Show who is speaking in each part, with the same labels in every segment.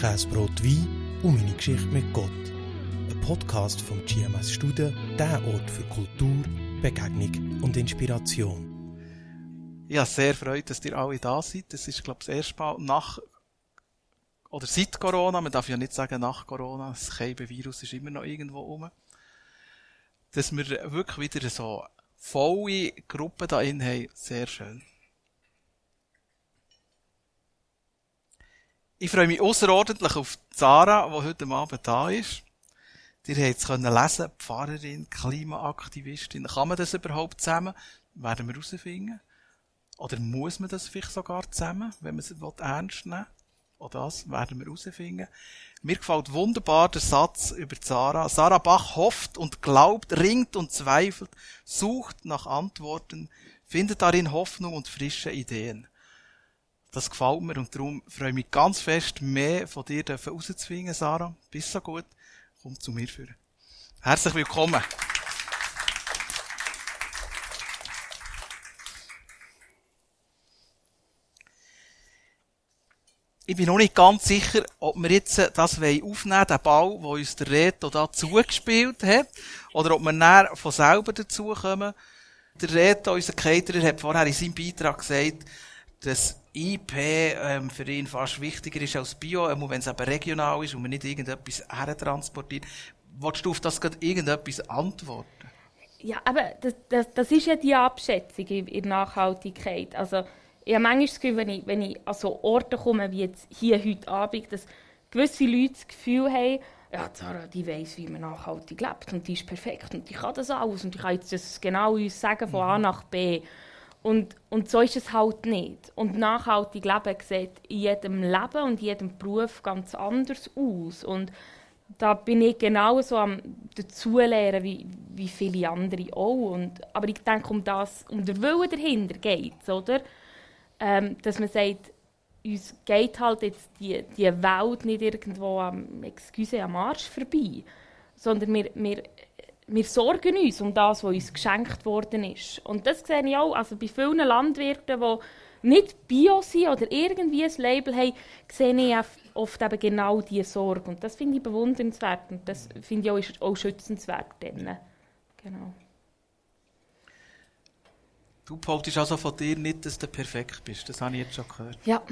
Speaker 1: Käsebrot Wein und meine Geschichte mit Gott. Ein Podcast vom GMS Studen, der Ort für Kultur, Begegnung und Inspiration.
Speaker 2: Ja, sehr freut, dass ihr alle da seid. Das ist, glaube ich, das erste Mal nach oder seit Corona. Man darf ja nicht sagen nach Corona. Das Keibenvirus ist immer noch irgendwo rum. Dass wir wirklich wieder so volle Gruppe da haben. Sehr schön. Ich freue mich außerordentlich auf Zara, die heute Abend da ist. Ihr habt es lesen Pfarrerin, Klimaaktivistin. Kann man das überhaupt zusammen? Werden wir herausfinden. Oder muss man das vielleicht sogar zusammen, wenn man es ernst nehmen will? Auch das werden wir herausfinden. Mir gefällt wunderbar der Satz über Sarah. Sarah Bach hofft und glaubt, ringt und zweifelt, sucht nach Antworten, findet darin Hoffnung und frische Ideen. Das gefällt mir und darum freue ich mich ganz fest, mehr von dir rauszuzwingen, Sarah. Bist so gut. Komm zu mir führen. Herzlich willkommen. Ich bin noch nicht ganz sicher, ob wir jetzt das aufnehmen wollen, den Ball, den uns der Reto da zugespielt hat, oder ob wir näher von selber dazukommen. Der Reto, unser Caterer, hat vorher in seinem Beitrag gesagt, dass IP ähm, für ihn fast wichtiger ist als Bio, wenn es eben regional ist und man nicht irgendetwas hertransportiert. Wolltest du auf das gerade irgendetwas antworten?
Speaker 3: Ja, aber das, das, das ist ja die Abschätzung in, in Nachhaltigkeit. Also, ich habe manchmal das Gefühl, wenn ich, wenn ich an so Orte komme, wie jetzt hier heute Abend, dass gewisse Leute das Gefühl haben, ja, Zara, die weiss, wie man nachhaltig lebt und die ist perfekt und die kann das alles und die kann jetzt das genau uns sagen von A mhm. nach B. Und, und so ist es halt nicht. Und nachhaltig Leben sieht in jedem Leben und in jedem Beruf ganz anders aus. Und da bin ich genauso am dazulernen wie, wie viele andere auch. Und, aber ich denke, um das, um den Willen dahinter geht es, oder? ähm, dass man sagt, uns geht halt jetzt die, die Welt nicht irgendwo am, excuse, am Arsch vorbei, sondern wir, wir, wir sorgen uns um das, was uns geschenkt worden ist. Und das sehe ich auch also bei vielen Landwirten, die nicht Bio sind oder irgendwie ein Label haben, sehe ich oft eben genau diese Sorge. Und das finde ich bewundernswert und das finde ich auch, auch schützenswert. Genau.
Speaker 2: Du behauptest also von dir nicht, dass du perfekt bist. Das habe ich jetzt schon gehört.
Speaker 3: Ja,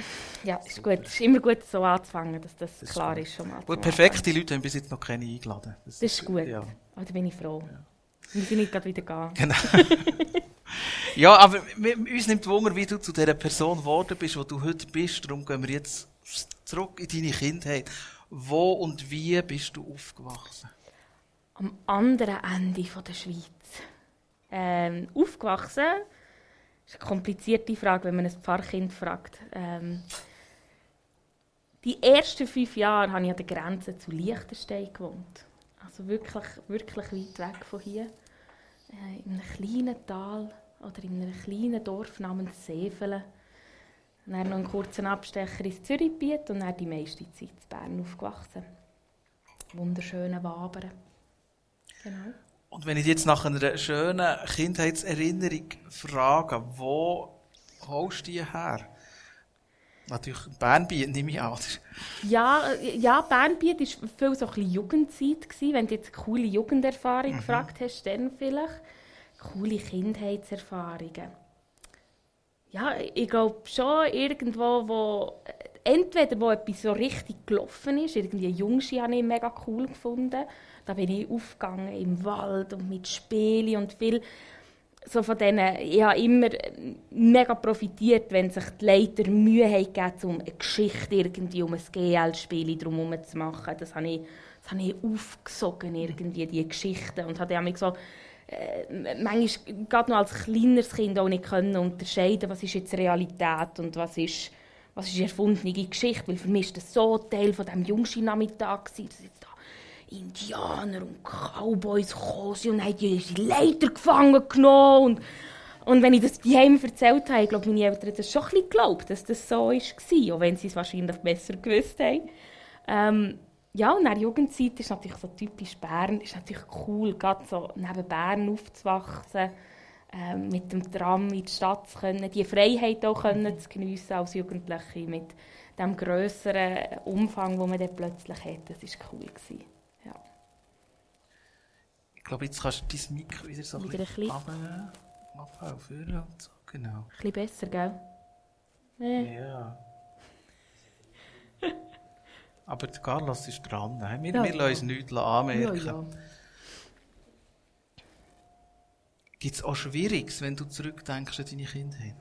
Speaker 3: ja ist gut. Es ist immer gut, so anzufangen, dass das, das klar ist. Schon mal
Speaker 2: gut, perfekte Leute haben bis jetzt noch keine eingeladen.
Speaker 3: Das, das ist gut. Ja. Oh, da bin ich froh. Ja. Wir sind nicht gerade wieder gehen.
Speaker 2: Genau. ja, aber uns nimmt Wunder, wie du zu dieser Person geworden bist, wo du heute bist. Darum gehen wir jetzt zurück in deine Kindheit. Wo und wie bist du aufgewachsen?
Speaker 3: Am anderen Ende der Schweiz. Ähm, aufgewachsen das ist eine komplizierte Frage, wenn man ein Pfarrkind fragt. Ähm, die ersten fünf Jahre habe ich an der Grenze zu Liechtenstein gewohnt. Also wirklich, wirklich weit weg von hier. Äh, in einem kleinen Tal oder in einem kleinen Dorf namens Sevelen. Dann noch einen kurzen Abstecher ins Zürichgebiet und dann die meiste Zeit in Bern aufgewachsen. Wunderschöne Wabern.
Speaker 2: Genau. Und wenn ich jetzt nach einer schönen Kindheitserinnerung frage, wo holst du die her? Natürlich Bernbiet, nehme ich an.
Speaker 3: Ja, ja Bernbiet war viel so ein Jugendzeit. Gewesen. Wenn du jetzt eine coole Jugenderfahrung mhm. gefragt hast, dann vielleicht. Coole Kindheitserfahrungen. Ja, ich glaube schon irgendwo, wo entweder wo etwas so richtig gelaufen ist, irgendwie Jungschi habe ich mega cool gefunden, da bin ich aufgegangen im Wald und mit Spielen und viel so von denen, ich habe immer mega profitiert, wenn sich die Leiter Mühe haben um eine Geschichte irgendwie um ein GL-Spiel drumherum zu machen. Das habe ich, das habe ich aufgesogen, irgendwie, die Geschichten. Und habe dann so, äh, manchmal, gerade noch als kleineres Kind, auch nicht können unterscheiden, was ist jetzt Realität und was ist, was ist erfundene Geschichte. Weil für mich war das so Teil von diesem Jungschi-Nachmittag, dass da Indianer und Cowboys gekommen und haben die Leiter gefangen genommen. Und, und wenn ich das daheim erzählt habe, glaube meine Eltern das schon ein bisschen geglaubt, dass das so war, auch wenn sie es wahrscheinlich besser gewusst haben. Ähm, ja, und der Jugendzeit ist natürlich so typisch Bern, ist natürlich cool, gerade so neben Bern aufzuwachsen, ähm, mit dem Tram in die Stadt zu können, die Freiheit auch können zu geniessen als Jugendliche, mit dem grösseren Umfang, den man dann plötzlich hat. Das war cool. Gewesen. Ja.
Speaker 2: Ich glaube, jetzt kannst du dein Mikro wieder so
Speaker 3: Wieder ein bisschen.
Speaker 2: Abhauen, führen und so. Genau.
Speaker 3: Ein bisschen besser, gell?
Speaker 2: Ja. Aber der Carlos ist dran. ne? Wir,
Speaker 3: Ja,
Speaker 2: wir
Speaker 3: ja.
Speaker 2: lassen uns nichts anmerken. Gibt es auch Schwieriges, wenn du zurückdenkst an deine Kindheit?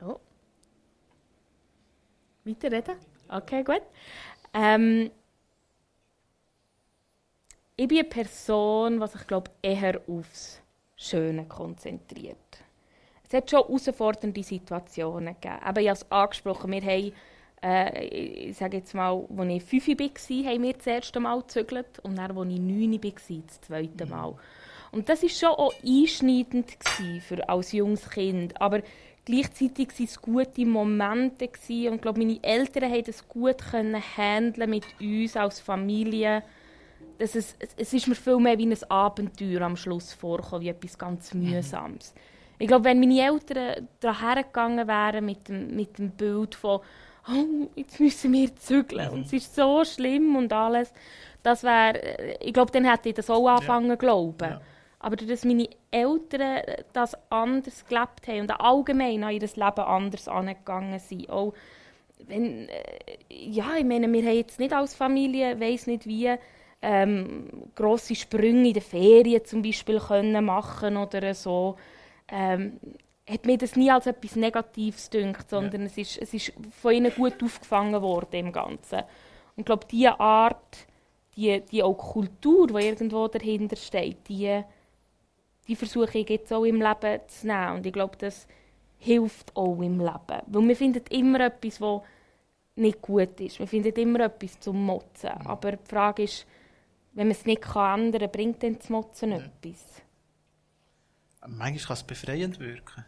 Speaker 3: Oh. Weiterreden? Okay, gut. Ähm, ich bin eine Person, die sich, glaube eher aufs Schöne konzentriert. Es hat schon herausfordernde Situationen gegeben. Aber ich habe es angesprochen, wir haben, äh, ich sage jetzt mal, als ich 5 war, haben wir das erste Mal gezügelt und dann, als ich 9 war, das zweite Mal. Und das war schon auch einschneidend gewesen für als junges Kind. Aber gleichzeitig waren es gute Momente gewesen. und ich glaube, meine Eltern haben das gut können handeln mit uns als Familie. Das ist, es- es ist mir viel mehr wie ein Abenteuer am Schluss vorgekommen, wie etwas ganz Mühsames. Ich glaube, wenn meine Eltern daran hergegangen wären mit dem, mit dem Bild von «Oh, jetzt müssen wir zügeln und es ist so schlimm und alles», das wäre, ich glaube, dann hätte ich das auch anfangen zu glauben.
Speaker 2: Ja.
Speaker 3: Aber dass meine Eltern das anders gelebt haben und allgemein an ihr Leben anders angegangen sind, auch wenn, äh, ja, ich meine, wir haben jetzt nicht als Familie, weiß nicht wie, ähm, grosse Sprünge in den Ferien zum Beispiel können machen oder so, ähm, hat mir das nie als etwas Negatives gedacht, sondern es, ist, es ist von ihnen gut aufgefangen worden im Ganzen. Und ich glaube, diese Art, die, die auch Kultur, die irgendwo dahinter steht, die, die versuche ich jetzt auch im Leben zu nehmen. Und ich glaube, das hilft auch im Leben. Weil man findet immer etwas, was nicht gut ist. Man findet immer etwas zum Motzen. Aber die Frage ist, wenn man es nicht kann ändern kann, bringt dann das Motzen etwas?
Speaker 2: Manchmal kann es befreiend wirken.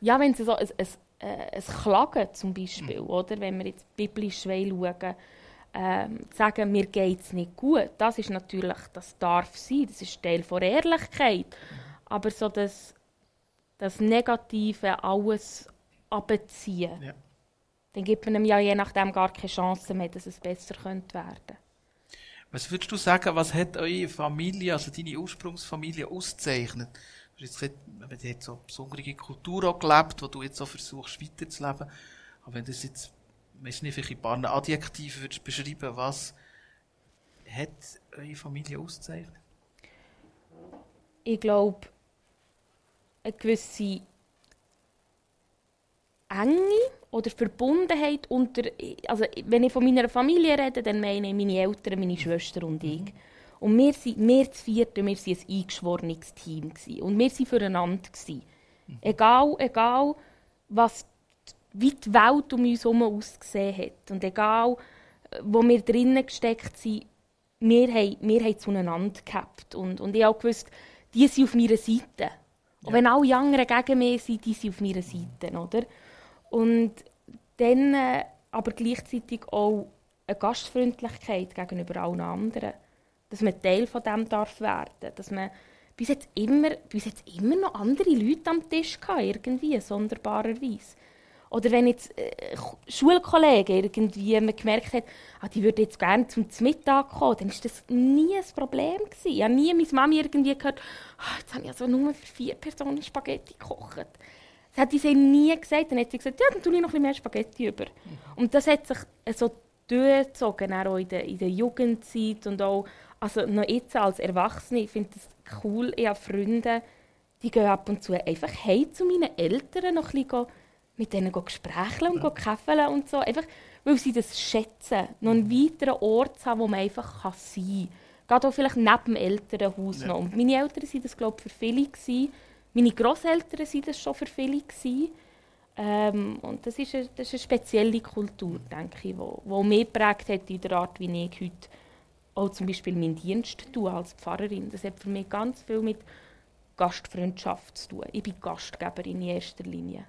Speaker 3: Ja, wenn sie so ein, ein, äh, ein Klagen zum Beispiel, oder? wenn wir jetzt biblisch schauen, ähm, sagen, mir geht es nicht gut, das ist natürlich, das darf sein, das ist Teil von Ehrlichkeit. Aber so das, das Negative, alles abziehen,
Speaker 2: Ja.
Speaker 3: dann gibt man ihm ja je nachdem gar keine Chance mehr, dass es besser könnte werden.
Speaker 2: Was würdest du sagen, was hat eure Familie, also deine Ursprungsfamilie, auszeichnet? Du hast jetzt gesagt, die hat so eine besondere Kultur auch gelebt, die du jetzt so versuchst weiterzuleben. Aber wenn du das jetzt, weiss nicht, vielleicht in ein paar Adjektiven würdest beschreiben, was hat eure Familie auszeichnet?
Speaker 3: ich glaube, eine gewisse Enge oder Verbundenheit unter, also wenn ich von meiner Familie rede, dann meine ich meine Eltern, meine Schwester und ich. Und wir sind, wir zu vierten, wir waren ein eingeschworenes Team. Gewesen. Und wir waren füreinander. Gewesen. Egal, egal, was, wie die Welt um uns herum ausgesehen hat. Und egal, äh, wo wir drinnen gesteckt sind, wir haben, wir haben zueinander gehabt. Und, und ich habe gewusst, die sind auf meiner Seite. Und wenn alle anderen gegen mich sind, die sind auf meiner Seite, oder? Und dann äh, aber gleichzeitig auch eine Gastfreundlichkeit gegenüber allen anderen. Dass man Teil von dem darf werden. Dass man bis jetzt immer, bis jetzt immer noch andere Leute am Tisch hatte, irgendwie, sonderbarerweise. Oder wenn jetzt äh, Schulkollegen irgendwie man gemerkt hat, ah, die würden jetzt gerne zum Mittag kommen, dann war das nie ein Problem. Gewesen. Ich habe nie meine Mami irgendwie gehört, ah, jetzt habe ich also nur für vier Personen Spaghetti gekocht. Das hat sie nie gesagt. Dann hat sie gesagt, ja, dann tue ich noch ein mehr Spaghetti über. Und das hat sich äh, so durchgezogen, auch in der, in der Jugendzeit und auch also noch jetzt als Erwachsene. Ich finde das cool. Ich habe Freunde, die gehen ab und zu einfach heim zu meinen Eltern noch ein bisschen mit denen go gesprächeln und go käfeln und so. Einfach, weil sie das schätzen, noch einen weiteren Ort zu haben, wo man einfach kann sein kann. Gerade auch vielleicht neben dem Elternhaus
Speaker 2: Ja.
Speaker 3: noch. Und meine Eltern waren das, glaube ich, für viele. Gewesen. Meine Großeltern waren das schon für viele. Gewesen. Ähm, und das ist, eine, das ist eine spezielle Kultur, denke ich, die mich geprägt hat in der Art, wie ich heute auch zum Beispiel meinen Dienst tue als Pfarrerin. Das hat für mich ganz viel mit Gastfreundschaft zu tun. Ich bin Gastgeberin in erster Linie.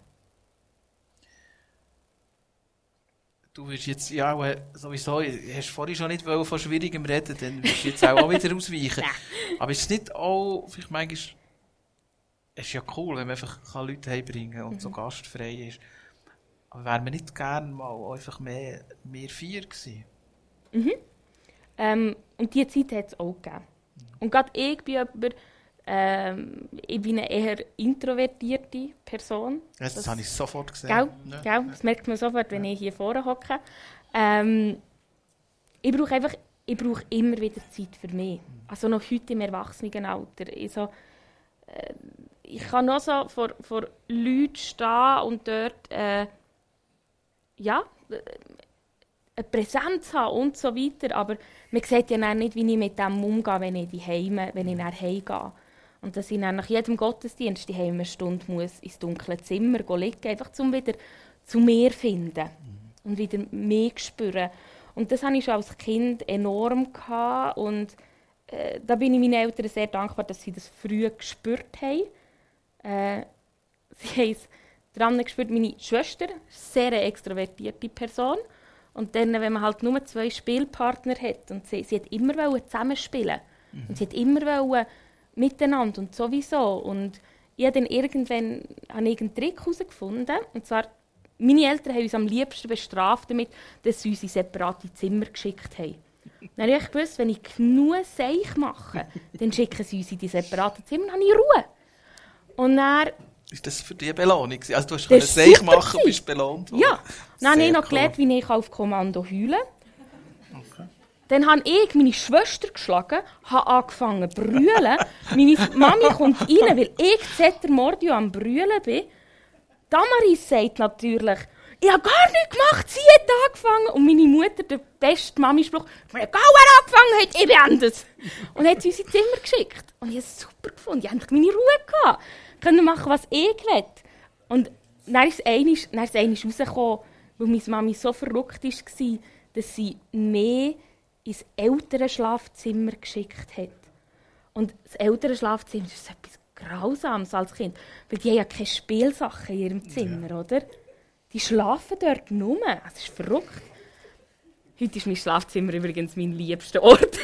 Speaker 2: Du wirst jetzt ja auch sowieso, hast vorhin schon nicht wollen von Schwierigem reden, dann wirst du jetzt auch, auch wieder ausweichen. Aber ist es nicht auch, vielleicht manchmal es ist ja cool, wenn man einfach kann Leute heimbringen und so gastfrei ist. Aber wären wir nicht gerne mal einfach mehr, mehr vier gewesen?
Speaker 3: Ähm, und diese Zeit hat es auch gegeben. Und gerade ich bin jemand, ähm, ich bin eine eher introvertierte Person.
Speaker 2: Das, das habe ich sofort gesehen.
Speaker 3: Gell?
Speaker 2: Ja.
Speaker 3: Gell? Das merkt man sofort, wenn ich hier vorne hocke. Ähm, ich brauche einfach, ich brauche immer wieder Zeit für mich. Also noch heute im Erwachsenenalter. Ich, so, äh, ich kann noch so vor, vor Leuten stehen und dort äh, ja, äh, eine Präsenz haben und so weiter. Aber man sieht ja nicht, wie ich mit dem umgehe, wenn ich heime, wenn ich nach Hause gehe. Und dass ich dann nach jedem Gottesdienst die eine Stunde muss ins dunkle Zimmer liegen, einfach um wieder zu mir zu finden und wieder mich zu spüren. Und das hatte ich schon als Kind enorm gehabt und äh, da bin ich meinen Eltern sehr dankbar, dass sie das früh gespürt haben. Äh, sie haben es daran gespürt, meine Schwester, sehr eine extrovertierte Person. Und dann, wenn man halt nur zwei Spielpartner hat und sie, sie hat immer zusammenspielen und sie hat immer wollen miteinander und sowieso. Und ich habe dann irgendwann habe ich einen Trick herausgefunden. Und zwar, meine Eltern haben uns am liebsten bestraft damit, dass sie uns in separate Zimmer geschickt haben. Dann habe ich gewusst, wenn ich genug Seich mache, dann schicken sie uns in die separaten Zimmer, dann habe ich Ruhe. Und dann,
Speaker 2: Ist das für dich eine Belohnung? Also du hast
Speaker 3: Das
Speaker 2: Seich machen und bist belohnt worden.
Speaker 3: ja, dann habe ich
Speaker 2: Sehr
Speaker 3: noch
Speaker 2: cool.
Speaker 3: gelernt, wie ich auf Kommando heule.
Speaker 2: Okay.
Speaker 3: Dann habe ich meine Schwester geschlagen, habe angefangen zu brüllen. Meine Mami kommt rein, weil ich Zeter Mordio am Brüllen bin. Damaris sagt natürlich, ich habe gar nichts gemacht, sie hat angefangen. Und meine Mutter, der beste Mami-Spruch, wenn wer angefangen hat, ich beende es. Und hat sie uns ins Zimmer geschickt. Und ich habe es super gefunden. Ich hatte meine Ruhe. Gehabt. Können machen, was ich will. Und dann ist es dann ist es rausgekommen, weil meine Mami so verrückt war, dass sie mehr ins ältere Schlafzimmer geschickt hat. Und das ältere Schlafzimmer ist etwas Grausames als Kind. Weil die haben ja keine Spielsachen in ihrem Zimmer, oder? Die schlafen dort nur. Es ist verrückt. Heute ist mein Schlafzimmer übrigens mein liebster Ort.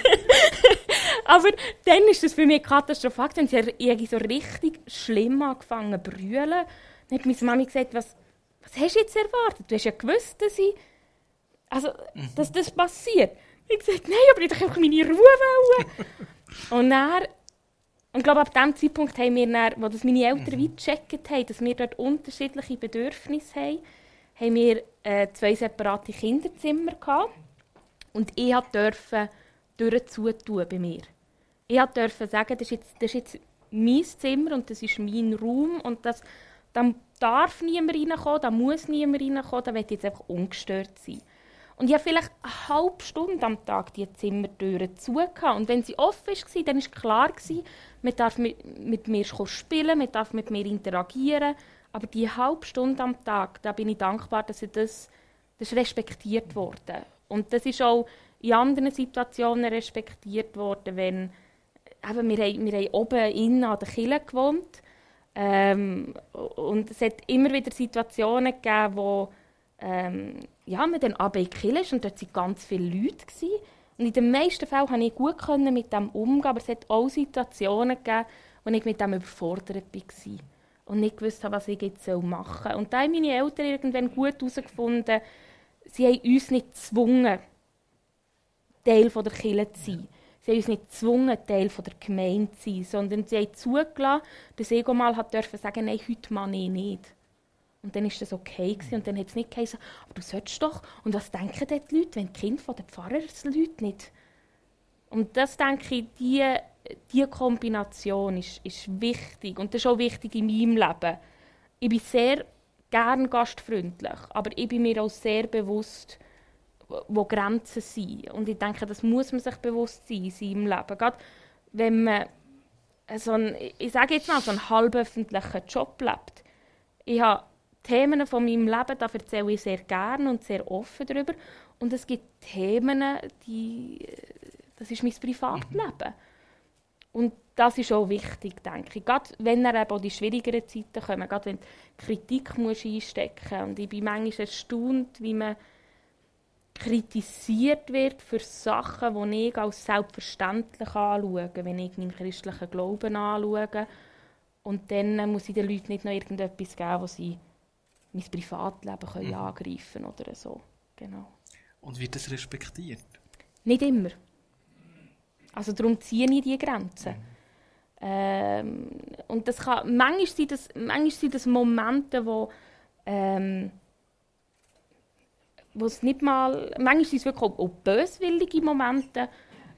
Speaker 3: Aber dann ist das für mich katastrophal. gewesen. Sie irgendwie so richtig schlimm angefangen zu brüllen. Dann hat meine Mami gesagt, was, was hast du jetzt erwartet? Du hast ja gewusst, dass, ich, also, dass das passiert. Ich habe gesagt, nein, aber ich einfach meine Ruhe. Wollen. und dann, und ich glaube, ab dem Zeitpunkt haben wir dann, wo das meine Eltern mhm. gecheckt haben, dass wir dort unterschiedliche Bedürfnisse haben, haben wir äh, zwei separate Kinderzimmer gehabt. Und ich durfte Türen zutun bei mir. Ich durfte sagen, das ist, jetzt, das ist jetzt mein Zimmer und das ist mein Raum und das, da darf niemand reinkommen, da muss niemand reinkommen, da ich jetzt einfach ungestört sein. Und ich habe vielleicht eine halbe Stunde am Tag die Zimmertüren zu. Und wenn sie offen war, dann war klar, man darf mit, mir spielen, man darf mit mir interagieren. Aber die halbe Stunde am Tag, da bin ich dankbar, dass ich das, das respektiert wurde. Und das ist auch in anderen Situationen respektiert worden, wenn eben, wir, haben, wir haben oben innen an der Kille gewohnt. Ähm, und es hat immer wieder Situationen gegeben, wo ähm, ja, in die Kille ist und dort waren ganz viele Leute. Gewesen. Und in den meisten Fällen konnte ich gut mit dem umgehen, aber es hat auch Situationen gegeben, wo ich mit dem überfordert war und nicht gewusst habe, was ich jetzt machen soll. Und da haben meine Eltern irgendwann gut herausgefunden, sie haben uns nicht gezwungen, Teil der Kirche zu sein. Sie haben uns nicht gezwungen, Teil der Gemeinde zu sein, sondern sie haben zugelassen, dass ich auch mal durfte sagen, nein, heute mache ich nicht. Und dann war das okay. Gewesen. Und dann hat es nicht geheißen, aber du solltest doch. Und was denken denn die Leute, wenn die Kinder von den Pfarrersleuten nicht? Und das denke ich, diese die Kombination ist, ist wichtig. Und das ist auch wichtig in meinem Leben. Ich bin sehr gern gastfreundlich, aber ich bin mir auch sehr bewusst, wo Grenzen sind. Und ich denke, das muss man sich bewusst sein in seinem Leben. Gerade wenn man so einen, ich sage jetzt mal, so einen halböffentlichen Job lebt. Ich habe Themen von meinem Leben, da erzähle ich sehr gerne und sehr offen darüber. Und es gibt Themen, die, das ist mein Privatleben. Und das ist auch wichtig, denke ich. Gerade wenn er eben die schwierigeren Zeiten kommen, gerade wenn Kritik musst einstecken musst. Und ich bin manchmal erstaunt, wie man kritisiert wird für Sachen, die ich als selbstverständlich anschaue, wenn ich meinen christlichen Glauben anschaue. Und dann muss ich den Leuten nicht noch irgendetwas geben, wo sie mein Privatleben können
Speaker 2: Mhm.
Speaker 3: angreifen oder so. Genau.
Speaker 2: Und wird das respektiert?
Speaker 3: Nicht immer. Also darum ziehe ich die Grenzen. Ähm, und das kann, manchmal, sind das, manchmal sind das Momente, wo, ähm, wo es nicht mal, manchmal sind es wirklich auch, auch böswillige Momente,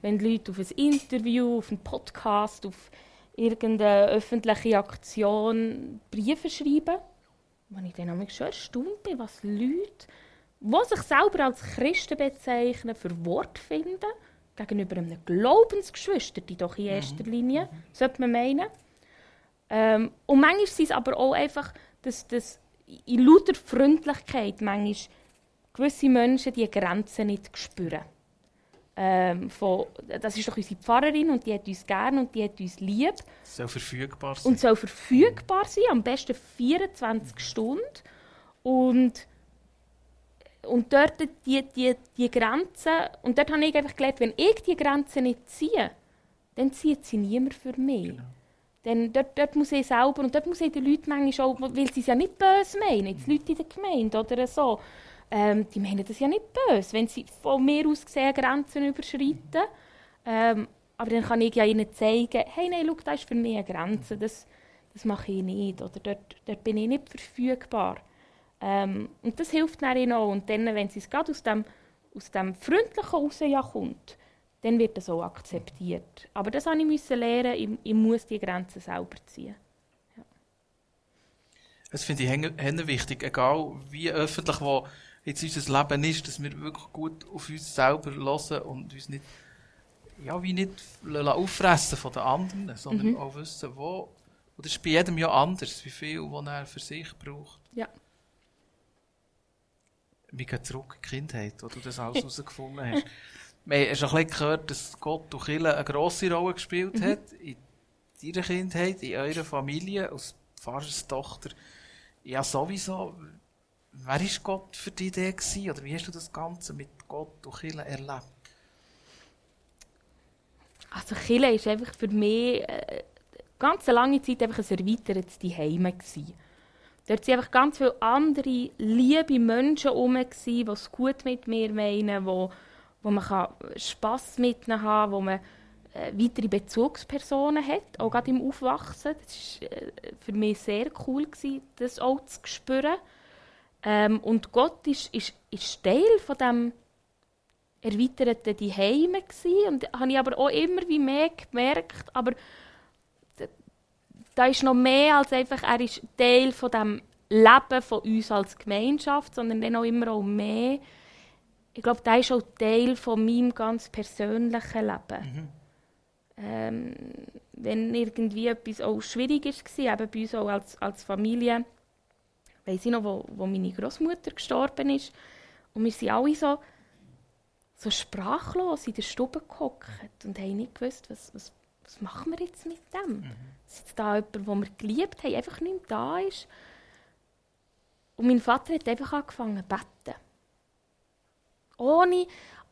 Speaker 3: wenn Leute auf ein Interview, auf einen Podcast, auf irgendeine öffentliche Aktion Briefe schreiben, wo ich dann schon erstaunt bin, was Leute, die sich selber als Christen bezeichnen, für Wort finden, gegenüber einem Glaubensgeschwister, die doch in erster Linie, sollte man meinen. Ähm, und manchmal sind es aber auch einfach, dass, dass in lauter Freundlichkeit manchmal gewisse Menschen die Grenzen nicht spüren. Ähm, von, das ist doch unsere Pfarrerin und die hat uns gern und die hat uns lieb
Speaker 2: soll verfügbar sein.
Speaker 3: und soll verfügbar sein, am besten 24 Stunden. Und, und dort die, die, die Grenzen, und dort habe ich einfach gelernt, wenn ich die Grenzen nicht ziehe, dann zieht sie niemand für mich.
Speaker 2: Genau.
Speaker 3: Denn dort, dort muss ich selber, und dort muss ich den Leuten manchmal auch, weil sie es ja nicht böse meinen, jetzt Leute in der Gemeinde oder so, ähm, die meinen das ja nicht böse, wenn sie von mir aus gesehen Grenzen überschreiten. Ähm, aber dann kann ich ja ihnen zeigen, hey, nein, schau, das ist für mich eine Grenze, das, das mache ich nicht, oder dort, dort bin ich nicht verfügbar. Ähm, und das hilft ihnen auch. Und dann, wenn sie es gerade aus dem, aus dem Freundlichen raus ja kommt, dann wird das auch akzeptiert. Aber das musste ich lernen, ich, ich muss die Grenzen selber ziehen.
Speaker 2: Das finde ich hen wichtig, egal wie öffentlich wo jetzt unser Leben ist, dass wir wirklich gut auf uns selber hören und uns nicht, ja, wie nicht auffressen von den anderen, sondern
Speaker 3: Mhm.
Speaker 2: auch wissen, wo, das ist bei jedem ja anders, wie viel, was er für sich braucht.
Speaker 3: Ja.
Speaker 2: Wir gehen zurück in die Kindheit, wo du das alles herausgefunden hast. Wir haben schon ein bisschen gehört, dass Gott und Kirche eine grosse Rolle gespielt
Speaker 3: Mhm.
Speaker 2: hat in deiner Kindheit, in eurer Familie, als Pfarrerstochter. Ja, sowieso. Wer war Gott für dich der? Oder wie hast du das Ganze mit Gott und Kirche erlebt?
Speaker 3: Also Chile ist einfach für mich äh, ganz eine lange Zeit einfach ein erweitertes gewesen. Dort waren einfach ganz viele andere liebe Menschen herum, die es gut mit mir meinen, wo, wo man kann Spass mit ihnen haben wo man äh, weitere Bezugspersonen hat, auch gerade im Aufwachsen. Das war äh, für mich sehr cool, das auch zu spüren. Ähm, und Gott ist, ist, ist Teil von dem erweiterten die Heime gsi und habe ich aber auch immer wie mehr gemerkt, aber da ist noch mehr als einfach, er ist Teil von dem Leben von uns als Gemeinschaft, sondern dann auch immer auch mehr. Ich glaube, da ist auch Teil von meinem ganz persönlichen Leben. Ähm, wenn irgendwie etwas auch schwierig war, eben bei uns auch als, als Familie, weiss ich noch, wo, wo meine Großmutter gestorben ist, und wir sind alle so, so sprachlos in der Stube gehockt und haben nicht gewusst, was, was, was machen wir jetzt mit dem? Dass jetzt da jemand, den wir geliebt haben, einfach nicht mehr da ist. Und mein Vater hat einfach angefangen zu beten. Ohne,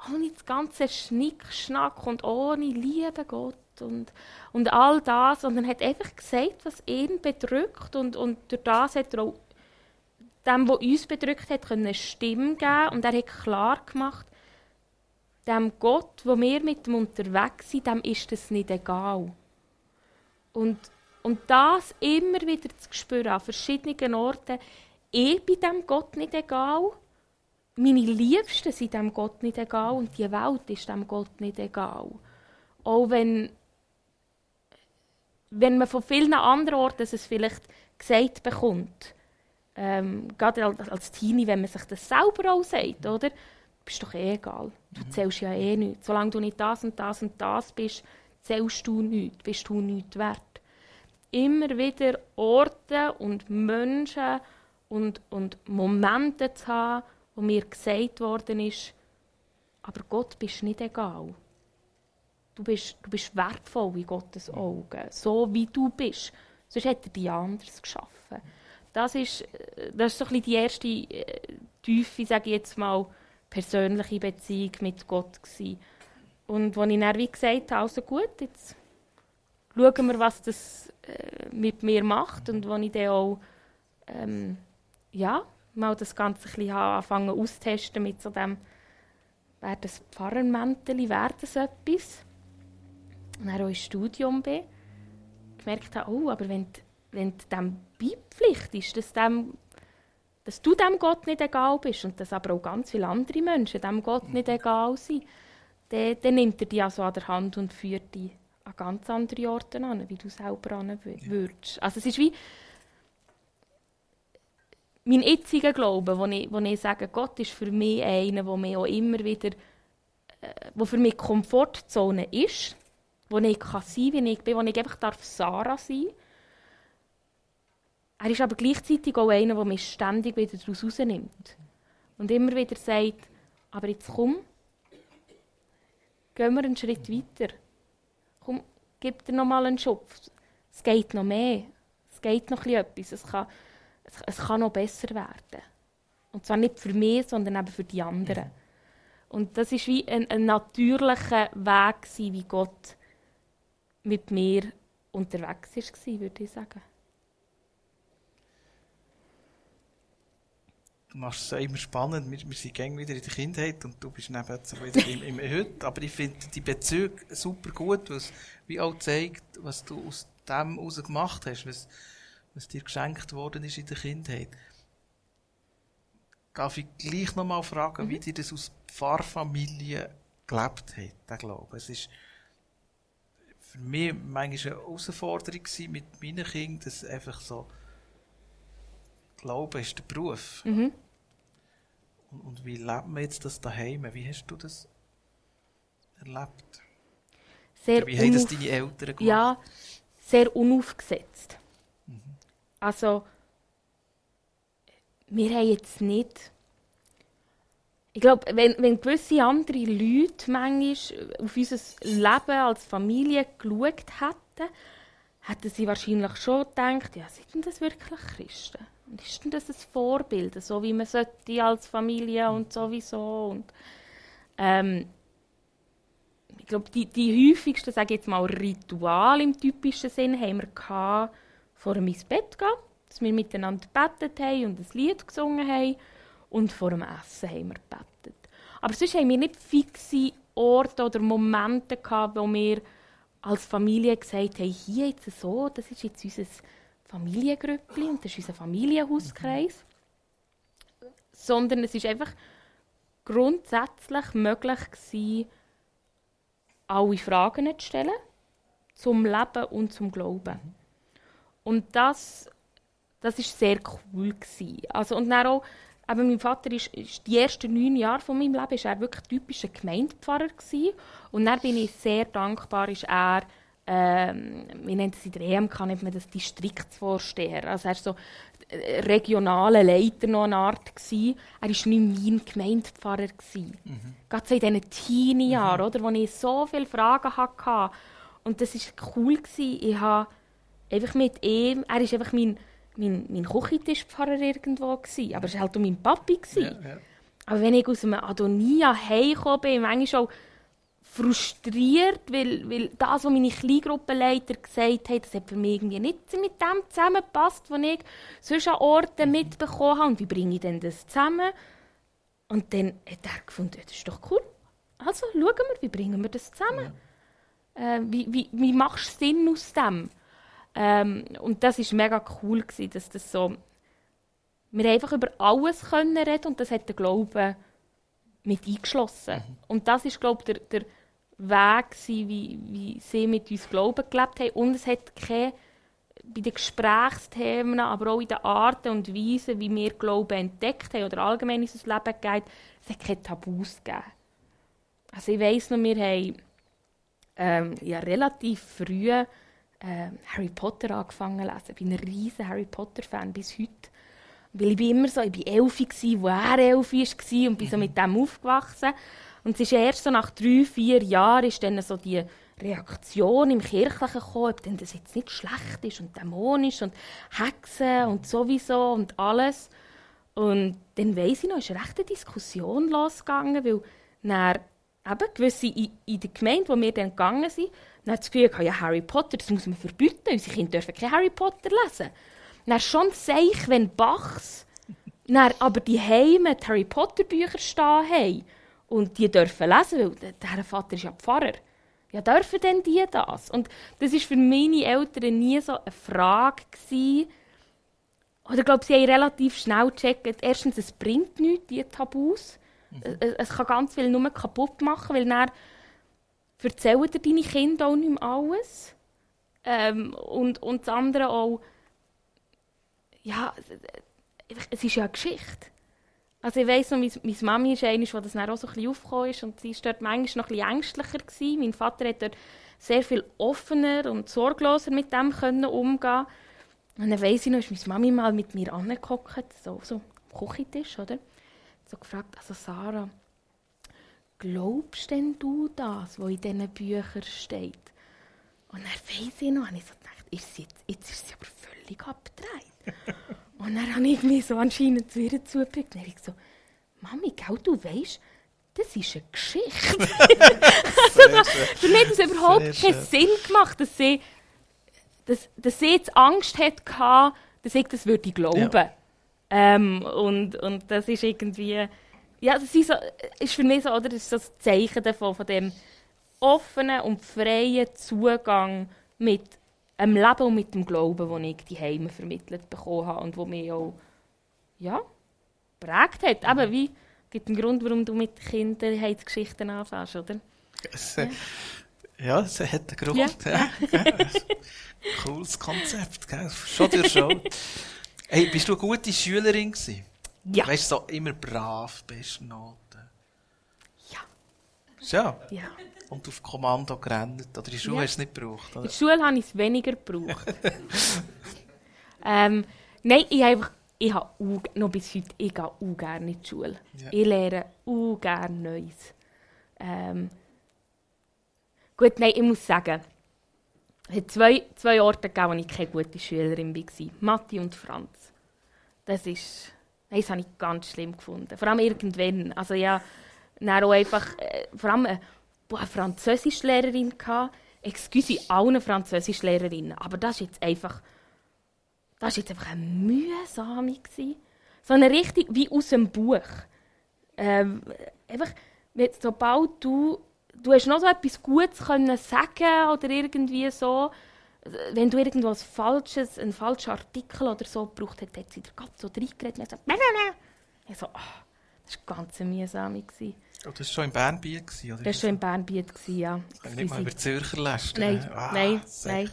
Speaker 3: ohne das ganze Schnickschnack und ohne Liebe Gott und, und all das. Und er hat einfach gesagt, was ihn bedrückt. Und, und durch das hat er auch dem, was uns bedrückt hat, eine Stimme geben. Und er hat klar gemacht, dem Gott, wo wir mit ihm unterwegs sind, dem ist das nicht egal. Und, und das immer wieder zu spüren, an verschiedenen Orten, ich bin dem Gott nicht egal, meine Liebsten sind dem Gott nicht egal und die Welt ist dem Gott nicht egal. Auch wenn, wenn man von vielen anderen Orten es vielleicht gesagt bekommt, ähm, gerade als, Teenie, wenn man sich das selber auch sagt, oder? Bist doch eh egal. Du zählst ja eh nichts. Solange du nicht das und das und das bist, zählst du nichts, bist du nichts wert. Immer wieder Orte und Menschen und, und Momente zu haben, wo mir gesagt worden ist, aber Gott bist nicht egal. Du bist, du bist wertvoll in Gottes Augen, so wie du bist. Sonst hätte er dich anders geschaffen. Das ist, äh, das ist so ein die erste äh, tiefe, sage ich jetzt mal, persönliche Beziehung mit Gott gewesen. Und als ich dann wie gesagt habe, also gut, jetzt schauen wir, was das äh, mit mir macht und wo ich dann auch ähm, ja, mal das Ganze ein bisschen anfangen auszutesten mit so dem, wäre das Pfarrermäntel, wäre das etwas? Und dann auch ins Studium bin, gemerkt habe, oh, aber wenn, wenn du dem beipflichtest, dass, dem, dass du dem Gott nicht egal bist und dass aber auch ganz viele andere Menschen dem Gott nicht egal sind, dann, dann nimmt er dich also an der Hand und führt dich an ganz andere Orte an, wie du selber an würdest. Also es ist wie mein jetziger Glaube, wo ich, wo ich sage, Gott ist für mich einer, der mir auch immer wieder, äh, wo für mich Komfortzone ist, wo ich kann sein wie ich bin, wo ich einfach darf Sarah sein Er ist aber gleichzeitig auch einer, der mich ständig wieder daraus rausnimmt. Und immer wieder sagt, aber jetzt komm, gehen wir einen Schritt weiter. Komm, gib dir noch mal einen Schubs. Es geht noch mehr. Es geht noch etwas. Es kann, es, es kann noch besser werden. Und zwar nicht für mich, sondern eben für die anderen. Und das ist wie ein, ein natürlicher Weg, wie Gott mit mir unterwegs war, würde ich sagen.
Speaker 2: Du machst es immer spannend. Wir, wir sind gängig wieder in der Kindheit und du bist neben so wieder im, im Heute. Aber ich finde die Bezüge super gut, es wie auch zeigt, was du aus dem heraus gemacht hast, was, was dir geschenkt worden ist in der Kindheit. Darf ich gleich noch mal fragen, mhm. wie dir das aus Pfarrfamilie gelebt hat, der Glaube? Es ist, für mich manchmal eine Herausforderung mit meinen Kindern, dass einfach so Glaube ist der Beruf. Mhm. Und, und, wie lebt man jetzt das daheim? Wie hast du das erlebt?
Speaker 3: Sehr
Speaker 2: wie haben das deine Eltern gemacht?
Speaker 3: Ja, sehr unaufgesetzt. Mhm. Also, wir haben jetzt nicht ich glaube, wenn, wenn gewisse andere Leute manchmal auf unser Leben als Familie geschaut hätten, hätten sie wahrscheinlich schon gedacht, ja, sind denn das wirklich Christen? Und ist denn das ein Vorbild, so wie man sollte als Familie und sowieso? Und, ähm, ich glaube, die, die häufigsten, sage jetzt mal, Ritual im typischen Sinn haben wir gehabt, vor dem ins Bett gehen, dass wir miteinander gebetet haben und ein Lied gesungen haben und vor dem Essen haben wir gebetet. Aber sonst haben wir nicht fixe Orte oder Momente gehabt, wo wir als Familie gesagt haben, hier jetzt so, das ist jetzt unser Familiengrüppli und das ist unser Familienhauskreis. Mhm. Sondern es ist einfach grundsätzlich möglich gewesen, alle Fragen zu stellen zum Leben und zum Glauben. Mhm. Und das, das ist sehr cool gewesen. Also, und dann auch aber mein Vater ist, ist, die ersten neun Jahre von meinem Leben ist er wirklich typischer Gemeindepfarrer gewesen. Und dann bin ich sehr dankbar, ist er, ähm, wir nennen das in der EMK, nennt man das Distriktsvorsteher. Also er war so äh, regionaler Leiter noch eine Art gewesen. Er war nicht mein Gemeindepfarrer gewesen. Mhm. Gerade so in diesen Teenie-Jahren, mhm. oder, wo ich so viele Fragen hatte. Und das war cool gewesen. Ich habe einfach mit ihm, er ist einfach mein mein, mein Küchentischpfarrer irgendwo. Gewesen. Aber es war halt auch mein Papi. Ja, ja. Aber wenn ich aus einem Adonia heimgekommen bin, manchmal auch frustriert, weil, weil das, was meine Kleingruppenleiter gesagt haben, das hat für mich irgendwie nicht mit dem zusammengepasst, was ich sonst an Orten mhm. mitbekommen habe. Und wie bringe ich denn das zusammen? Und dann hat er gefunden, das ist doch cool. Also schauen wir, wie bringen wir das zusammen? Ja. Äh, wie, wie, wie machst du Sinn aus dem? Ähm, und das war mega cool, gewesen, dass das so... Wir einfach über alles können reden und das hat der Glaube mit eingeschlossen. Mhm. Und das ist, glaube ich, der, der Weg, wie, wie sie mit uns Glauben gelebt haben. Und es hat keine, bei den Gesprächsthemen, aber auch in den Arten und Weisen, wie wir Glauben entdeckt haben oder allgemein in unser Leben geht, es hat keine Tabus gegeben. Also ich weiss noch, wir haben ähm, ja, relativ früh äh, Harry Potter angefangen zu lesen. Ich bin ein riesiger Harry Potter-Fan bis heute. Weil ich bin immer so, ich war elf, wo er elf war und bin so mit dem aufgewachsen. Und es ist erst so nach drei, vier Jahren ist dann so die Reaktion im Kirchlichen gekommen, ob denn das jetzt nicht schlecht ist und dämonisch und Hexen und sowieso und alles. Und dann weiss ich noch, ist eine rechte Diskussion losgegangen, weil dann eben gewisse in, in der Gemeinde, wo wir dann gegangen sind, dann hat das Gefühl, ja, Harry Potter, das muss man verbieten, unsere Kinder dürfen kein Harry Potter lesen. Dann schon seich, wenn Bachs dann aber die Heime die Harry Potter Bücher stehen haben und die dürfen lesen, weil der Vater ist ja Pfarrer. Ja, dürfen denn die das? Und das war für meine Eltern nie so eine Frage gewesen. Oder ich glaube, sie haben relativ schnell gecheckt, erstens, es bringt nichts, diese Tabus. Mhm. Es, es, kann ganz viel nur kaputt machen, weil dann erzählen dir deine Kinder auch nicht mehr alles. Ähm, und, und das andere auch, ja, es ist ja eine Geschichte. Also ich weiss noch, meine, meine Mami ist eine, die das dann auch so ein bisschen aufgekommen ist und sie war dort manchmal noch bisschen ängstlicher. Gewesen. Mein Vater hat dort sehr viel offener und sorgloser mit dem können umgehen Und dann weiss ich noch, ist meine Mami mal mit mir angeguckt, so, so am Küchentisch, oder? So gefragt, also Sarah, glaubst denn du das, was in diesen Büchern steht? Und dann weiss ich noch, und ich so gedacht, ist jetzt, jetzt ist sie aber völlig abgedreht. Und dann habe ich mich so anscheinend zu ihr zugebückt. Und ich so, Mami, gell, du weißt, das ist eine Geschichte. also, für mich hat es überhaupt Sehr keinen Sinn gemacht, dass sie, dass, dass sie jetzt Angst hatte, dass ich das würde glauben. Ja. Ähm, und, und das ist irgendwie, ja, das ist, so, ist für mich so, oder, das ist so das Zeichen davon, von dem offenen und freien Zugang mit einem Leben und mit dem Glauben, den ich die Heime vermittelt bekommen habe und wo mich auch ja, prägt hat. Mhm. Eben, wie gibt einen Grund, warum du mit Kinderheitsgeschichten anfängst, oder?
Speaker 2: Es, äh, ja, es hat einen Grund. Ja. Ja. Cooles Konzept, gell? schon durch schon. Hey, bist du eine gute Schülerin gewesen?
Speaker 3: Ja.
Speaker 2: Weißt du, so immer brav, beste Noten?
Speaker 3: Ja.
Speaker 2: Ja?
Speaker 3: Ja
Speaker 2: und auf Kommando gerannt? Oder in der Schule ja. hast du es nicht gebraucht?
Speaker 3: Oder? In der Schule habe ich es weniger gebraucht. ähm, nein, ich habe einfach, ich habe noch bis heute, ich gehe auch gerne in die Schule. Ja. Ich lerne auch gerne Neues. Ähm, gut, nein, ich muss sagen, es hat zwei, zwei Orte gegeben, wo ich keine gute Schülerin war. Matti und Franz. Das ist, das habe ich ganz schlimm gefunden. Vor allem irgendwann. Also ja, auch einfach, äh, vor allem, äh, eine Französischlehrerin gehabt. Excuse allen Französischlehrerinnen, aber das ist jetzt einfach, das ist jetzt einfach eine mühsame gewesen. So eine richtig wie aus dem Buch. Ähm, einfach, sobald du, du hast noch so etwas Gutes können sagen oder irgendwie so, wenn du irgendwas Falsches, einen falschen Artikel oder so gebraucht hast, hat sie dir gerade so reingeredet und gesagt, ich so, oh, das war ganz mühsam. Gewesen.
Speaker 2: Oh, das war schon in Bernbiet, oder?
Speaker 3: Das war schon in Bernbiet, ja.
Speaker 2: Das nicht mal über Zürcher lästern.
Speaker 3: Nein, ah, nein, nein.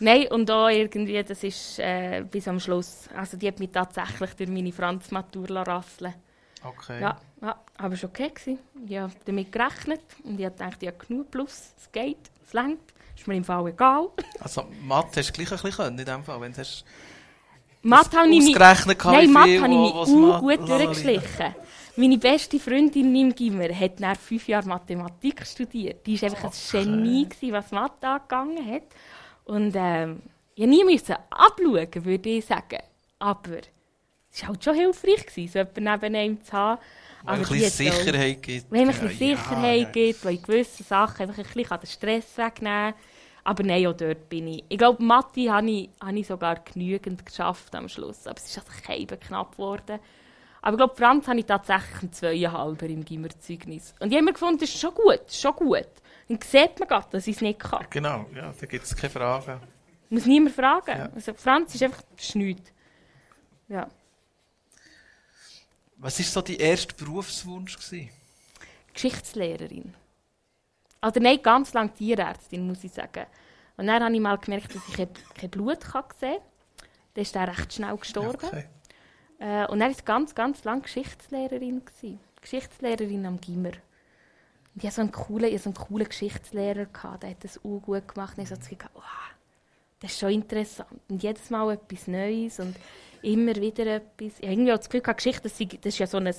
Speaker 3: Nein, und da irgendwie, das ist äh, bis am Schluss. Also die hat mich tatsächlich durch meine Franz-Matur rasseln
Speaker 2: Okay.
Speaker 3: Ja, ja, aber es war okay. Gewesen. Ich habe damit gerechnet und ich gedacht, ich habe genug Plus, es geht, es längt. Ist mir im Fall egal.
Speaker 2: Also Mathe hast du gleich ein bisschen können, in dem Fall, wenn du hast...
Speaker 3: Mathe habe ich mich...
Speaker 2: Nein,
Speaker 3: Mathe habe ich mich gut durchgeschlichen. Meine beste Freundin im Gimmer hat nach fünf Jahren Mathematik studiert. Die war einfach okay. ein Genie, gewesen, was Mathe angegangen hat. Und ähm, ich nie musste abschauen, würde ich sagen. Aber es war halt schon hilfreich, gewesen, so jemanden neben einem zu haben.
Speaker 2: Wenn ein bisschen Sicherheit gibt.
Speaker 3: Wenn man ein bisschen ja, Sicherheit ja. gibt, weil in gewissen Sachen einfach ein bisschen den Stress wegnehmen Aber nein, auch dort bin ich. Ich glaube, Mathe habe ich, habe ich sogar genügend geschafft am Schluss. Aber es ist also kein knapp geworden. Aber ich glaube, Franz habe ich tatsächlich einen Zweieinhalber im Gimmerzeugnis. Und ich habe mir gefunden, das ist schon gut, schon gut. Dann sieht man gerade, dass ich es nicht kann.
Speaker 2: Genau, ja, da gibt es keine Fragen.
Speaker 3: Muss niemand fragen. Ja. Also Franz ist einfach schnüd. Ja.
Speaker 2: Was war so dein erster Berufswunsch? Gewesen?
Speaker 3: Geschichtslehrerin. Also nein, ganz lange Tierärztin, muss ich sagen. Und dann habe ich mal gemerkt, dass ich kein Blut sehen kann. Dann ist er recht schnell gestorben. Okay. Äh, und er war ganz, ganz lange Geschichtslehrerin. Gewesen. Geschichtslehrerin am Gimmer. Und ich hatte so einen coolen, so einen coolen Geschichtslehrer, gehabt, der hat das auch gut gemacht. Und ich habe so gedacht, oh, das ist schon interessant. Und jedes Mal etwas Neues und immer wieder etwas. Ich habe irgendwie auch das Gefühl, Geschichte, das ist ja so ein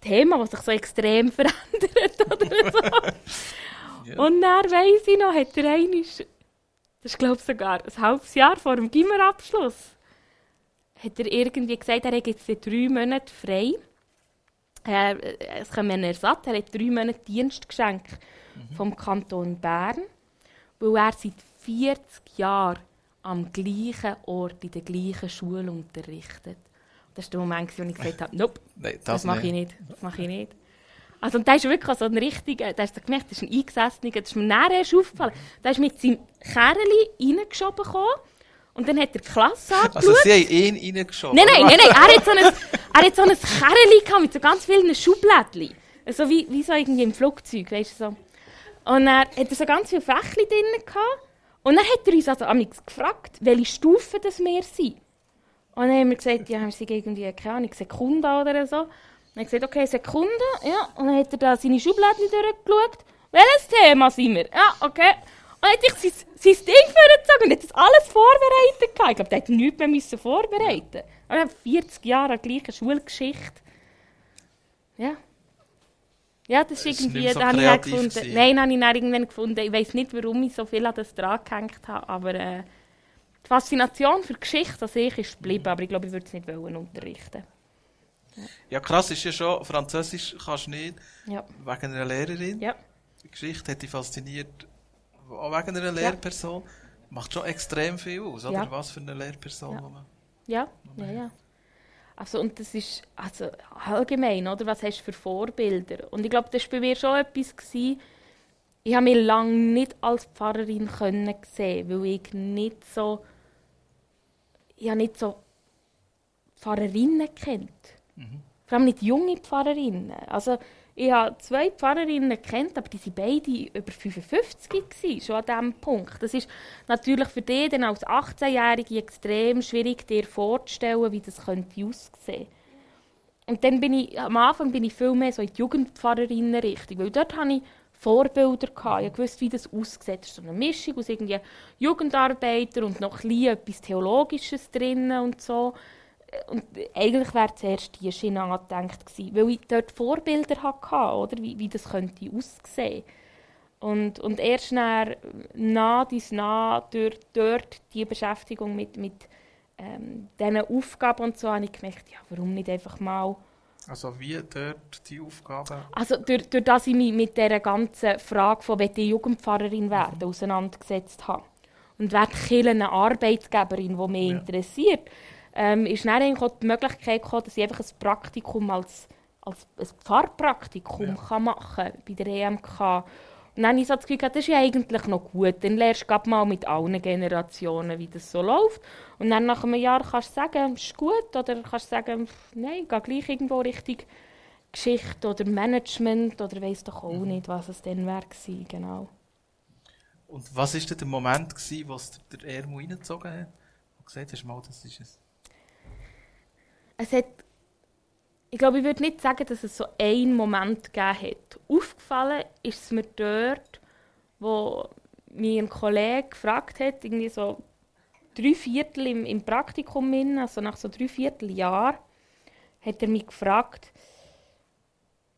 Speaker 3: Thema, das sich so extrem verändert oder so. ja. Und dann weiss ich noch, hat er einmal, das ist glaube ich sogar ein halbes Jahr vor dem Gimmerabschluss, hat er irgendwie gesagt, er hat jetzt drei Monate frei. äh, es kommt ein Ersatz. Er hat drei Monate Dienstgeschenk vom Kanton Bern, weil er seit 40 Jahren am gleichen Ort, in der gleichen Schule unterrichtet. Das war der Moment, wo ich gesagt habe, nope,
Speaker 2: Nein,
Speaker 3: das,
Speaker 2: das,
Speaker 3: mache ich
Speaker 2: nicht.
Speaker 3: Das mache ich nicht. Also, und der ist wirklich so ein richtiger, der hast du gemerkt, das ist ein Eingesessener, das ist mir näher erst aufgefallen. Der ist mit seinem Kerli reingeschoben gekommen, und dann hat er die Klasse angeschaut.
Speaker 2: Also sie haben ihn reingeschoben.
Speaker 3: Nein, nein, nein, nein. Er hat so ein, er hat so ein Kerli gehabt mit so ganz vielen Schublädchen. So wie, wie so irgendwie im Flugzeug, weißt du so. Und er hat so ganz viele Fächli drin gehabt. Und dann hat er uns also gefragt, welche Stufe das wir sind. Und dann haben wir gesagt, ja, wir sind irgendwie, keine Ahnung, Sekunde oder so. Und er hat gesagt, okay, Sekunde, ja. Und dann hat er da seine Schublädchen durchgeschaut. Welches Thema sind wir? Ja, okay. Und dann hat sich sein, sein Ding vorgezogen und hat das alles vorbereitet gehabt. Ich glaube, der hat nichts mehr müssen vorbereiten. Aber er hat 40 Jahre gleiche Schulgeschichte. Ja. Ja, das ist irgendwie,
Speaker 2: mehr so
Speaker 3: habe ich
Speaker 2: kreativ
Speaker 3: gefunden.
Speaker 2: gewesen.
Speaker 3: Nein, habe ich dann irgendwann gefunden. Ich weiß nicht, warum ich so viel an das dran gehängt habe, aber äh, die Faszination für Geschichte an sich ist geblieben, aber ich glaube, ich würde es nicht wollen unterrichten.
Speaker 2: Ja, krass ist ja schon, Französisch kannst du nicht,
Speaker 3: Ja.
Speaker 2: wegen einer Lehrerin.
Speaker 3: Ja.
Speaker 2: Die Geschichte hat dich fasziniert, auch wegen einer Lehrperson. Macht schon extrem viel aus, oder? Was für eine Lehrperson.
Speaker 3: Ja. Ja, ja, ja. Also, und das ist also, allgemein, oder? Was hast du für Vorbilder? Und ich glaube, das war bei mir schon etwas. Gewesen. Ich habe mich lange nicht als Pfarrerin können sehen, weil ich nicht so, ich habe nicht so Pfarrerinnen kennt. Vor allem nicht junge Pfarrerinnen. Also, ich habe zwei Pfarrerinnen kennt, aber die waren beide über 55 gewesen, schon an diesem Punkt. Das ist natürlich für dich dann als 18-Jährige extrem schwierig, dir vorzustellen, wie das könnte aussehen. Und dann bin ich, am Anfang bin ich viel mehr so in die Jugendpfarrerinnen-Richtung, weil dort hatte ich Vorbilder. Gehabt. Ich wusste, wie das aussieht. Das ist so eine Mischung aus irgendwie Jugendarbeiter und noch ein etwas Theologisches drin und so. Und eigentlich wäre zuerst diese Schiene angedenkt gewesen, weil ich dort Vorbilder hatte, oder? Wie, wie das könnte aussehen. Und, und erst nach, nach dies nach durch dort die Beschäftigung mit, mit ähm, diesen Aufgaben und so, habe ich gemerkt, ja, warum nicht einfach mal...
Speaker 2: Also wie dort die Aufgaben...
Speaker 3: Also durch, durch das ich mich mit dieser ganzen Frage von «Will ich Jugendpfarrerin werden?» auseinandergesetzt habe. Und wer die Kirche eine Arbeitgeberin, die mich
Speaker 2: Ja.
Speaker 3: interessiert, ähm, ist dann die Möglichkeit gekommen, dass ich einfach ein Praktikum als, als ein Pfarrpraktikum
Speaker 2: Ja.
Speaker 3: kann machen kann bei der EMK. Und dann habe ich so das Gefühl, das ist ja eigentlich noch gut. Dann lernst du mal mit allen Generationen, wie das so läuft. Und dann nach einem Jahr kannst du sagen, ist gut. Oder kannst du sagen, nein, gehe gleich irgendwo Richtung Geschichte oder Management oder weiss doch auch nicht, was es dann wäre genau.
Speaker 2: Und was war der Moment, gewesen, wo es der Ermo reingezogen hat? Du gesagt hast, mal, das ist es.
Speaker 3: Es hat, ich glaube, ich würde nicht sagen, dass es so einen Moment gegeben hat. Aufgefallen ist es mir dort, wo mir ein Kollege gefragt hat, irgendwie so drei Viertel im, im Praktikum, hin, also nach so drei Vierteljahr, hat er mich gefragt,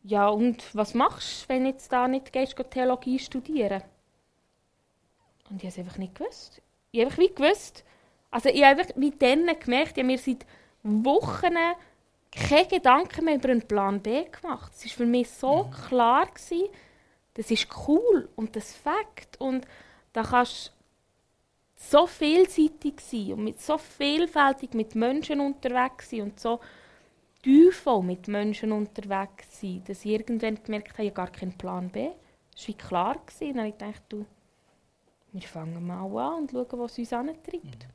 Speaker 3: ja und was machst du, wenn du jetzt da nicht gehst, Theologie studieren? Und ich habe es einfach nicht gewusst. Ich habe einfach wie gewusst, also ich habe einfach mit denen gemerkt, ja, wir seit Wochen keine Gedanken mehr über einen Plan B gemacht. Es war für mich so klar, gewesen, das ist cool und das Fakt. Und da kannst du so vielseitig sein und mit so vielfältig mit Menschen unterwegs sein und so tiefvoll mit Menschen unterwegs sein, dass ich irgendwann gemerkt habe, ich habe gar keinen Plan B. Das war wie klar. Gewesen. Dann habe ich gedacht, du, wir fangen mal an und schauen, was uns antreibt.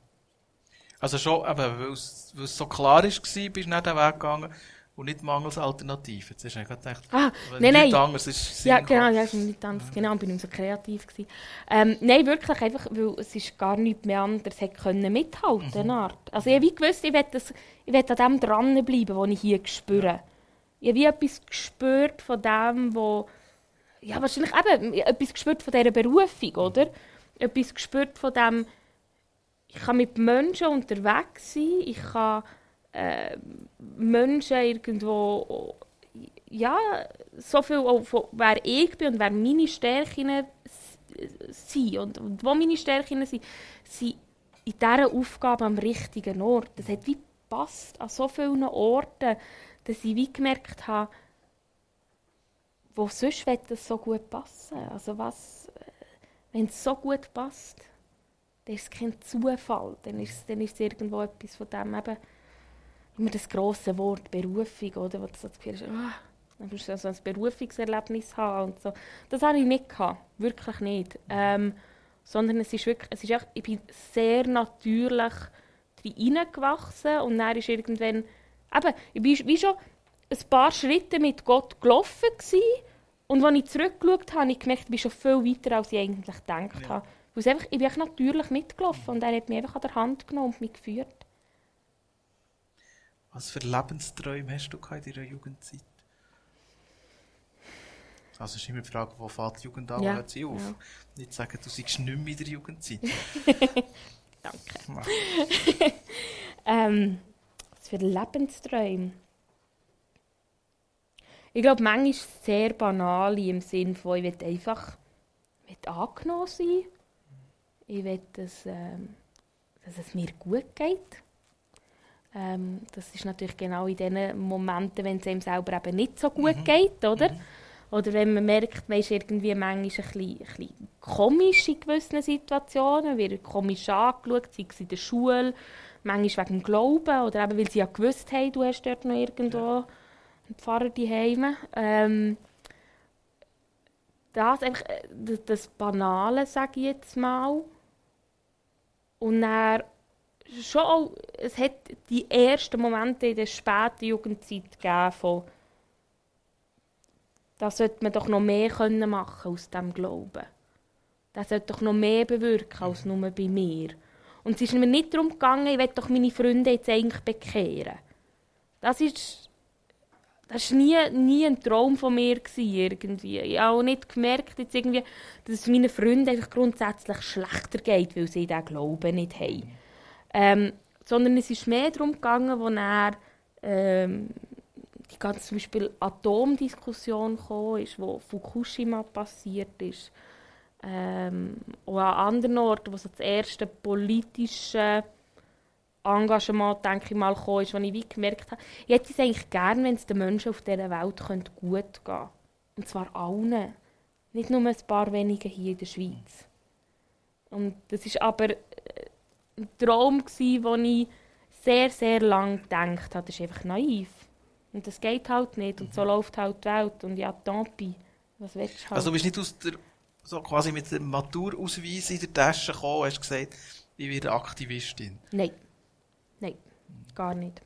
Speaker 2: Also schon, eben, weil es so klar war, bist du nicht den Weg gegangen und nicht mangels Alternativen. Jetzt hast du eigentlich gedacht,
Speaker 3: Ah, nein,
Speaker 2: nichts
Speaker 3: nein.
Speaker 2: anderes ist
Speaker 3: Ja, genau, ja, ist nicht anders. Genau, bin ich so kreativ gewesen. Ähm, nein, wirklich einfach, weil es ist gar nichts mehr anderes hätte können mithalten, eine Art. Also ich habe wie gewusst, ich ich will an dem dranbleiben, was ich hier spüre. Ich habe wie etwas gespürt von dem, wo, ja, wahrscheinlich eben, etwas gespürt von dieser Berufung, oder? Etwas gespürt von dem, ich kann mit Menschen unterwegs sein, ich kann äh, Menschen irgendwo ja, so viel auch von wer ich bin und wer meine Stärken sind und, und wo meine Stärken sind, sind in dieser Aufgabe am richtigen Ort. Das hat wie passt an so vielen Orten, dass ich wie gemerkt habe, wo sonst wird das so gut passen? Also was, äh, wenn es so gut passt, dann ist es kein Zufall. Dann ist, es, dann ist es irgendwo etwas von dem eben, immer das grosse Wort Berufung, oder? Wo du so das Gefühl hast, ah, dann musst du so ein Berufungserlebnis haben und so. Das habe ich nicht gehabt, wirklich nicht. Ähm, sondern es ist wirklich, es ist echt, ich bin sehr natürlich hineingewachsen und dann ist irgendwann, eben, ich bin wie schon ein paar Schritte mit Gott gelaufen gewesen, und als ich zurückgeschaut habe, habe ich gemerkt, ich bin schon viel weiter, als ich eigentlich gedacht ja. habe. Weil einfach, ich bin einfach natürlich mitgelaufen und er hat mich einfach an der Hand genommen und mich geführt.
Speaker 2: Was für Lebensträume hast du in deiner Jugendzeit? Also ist immer die Frage, wo fährt die Jugend an, ja, hört sie auf? Ja. Nicht sagen, du seist nicht mehr in der Jugendzeit.
Speaker 3: Danke. ähm, was für Lebensträume? Ich glaube, manchmal sehr banal im Sinne von, ich will einfach will angenommen sein. Ich will, dass, ähm, dass es mir gut geht. Ähm, das ist natürlich genau in den Momenten, wenn es einem selber eben nicht so gut mhm. geht, oder? Mhm. Oder wenn man merkt, man ist irgendwie manchmal ein bisschen, ein bisschen komisch in gewissen Situationen, wird komisch angeschaut, sei es in der Schule, manchmal wegen dem Glauben oder eben, weil sie ja gewusst haben, du hast dort noch irgendwo ja. einen Pfarrer daheim. Ähm, das, äh, das Banale, sage ich jetzt mal. Und dann schon auch, es hat die ersten Momente in der späten Jugendzeit gegeben von da sollte man doch noch mehr können machen aus dem Glauben. Das sollte doch noch mehr bewirken als nur bei mir. Und es ist mir nicht darum gegangen, ich will doch meine Freunde jetzt eigentlich bekehren. Das ist, das war nie, nie ein Traum von mir irgendwie. Ich habe auch nicht gemerkt, jetzt irgendwie, dass es meinen Freunden einfach grundsätzlich schlechter geht, weil sie diesen Glauben nicht haben. Ähm, sondern es ist mehr darum gegangen, wo er ähm, die ganze zum Beispiel Atomdiskussion gekommen ist, wo Fukushima passiert ist. Ähm, und an anderen Orten, wo so das erste politische Engagement, denke ich mal, gekommen ist, wo ich wie gemerkt habe, ich hätte es eigentlich gerne, wenn es den Menschen auf dieser Welt könnte gut gehen Und zwar allen. Nicht nur ein paar wenige hier in der Schweiz. Und das ist aber äh, ein Traum, den ich sehr, sehr lange gedacht habe. Das ist einfach naiv. Und das geht halt nicht. Und so mhm. läuft halt die Welt. Und ja, tant pis. Was willst du halt?
Speaker 2: Also du bist nicht aus der, so quasi mit dem Maturausweis in der Tasche gekommen und hast gesagt, ich werde Aktivistin?
Speaker 3: Nein. Gar nicht.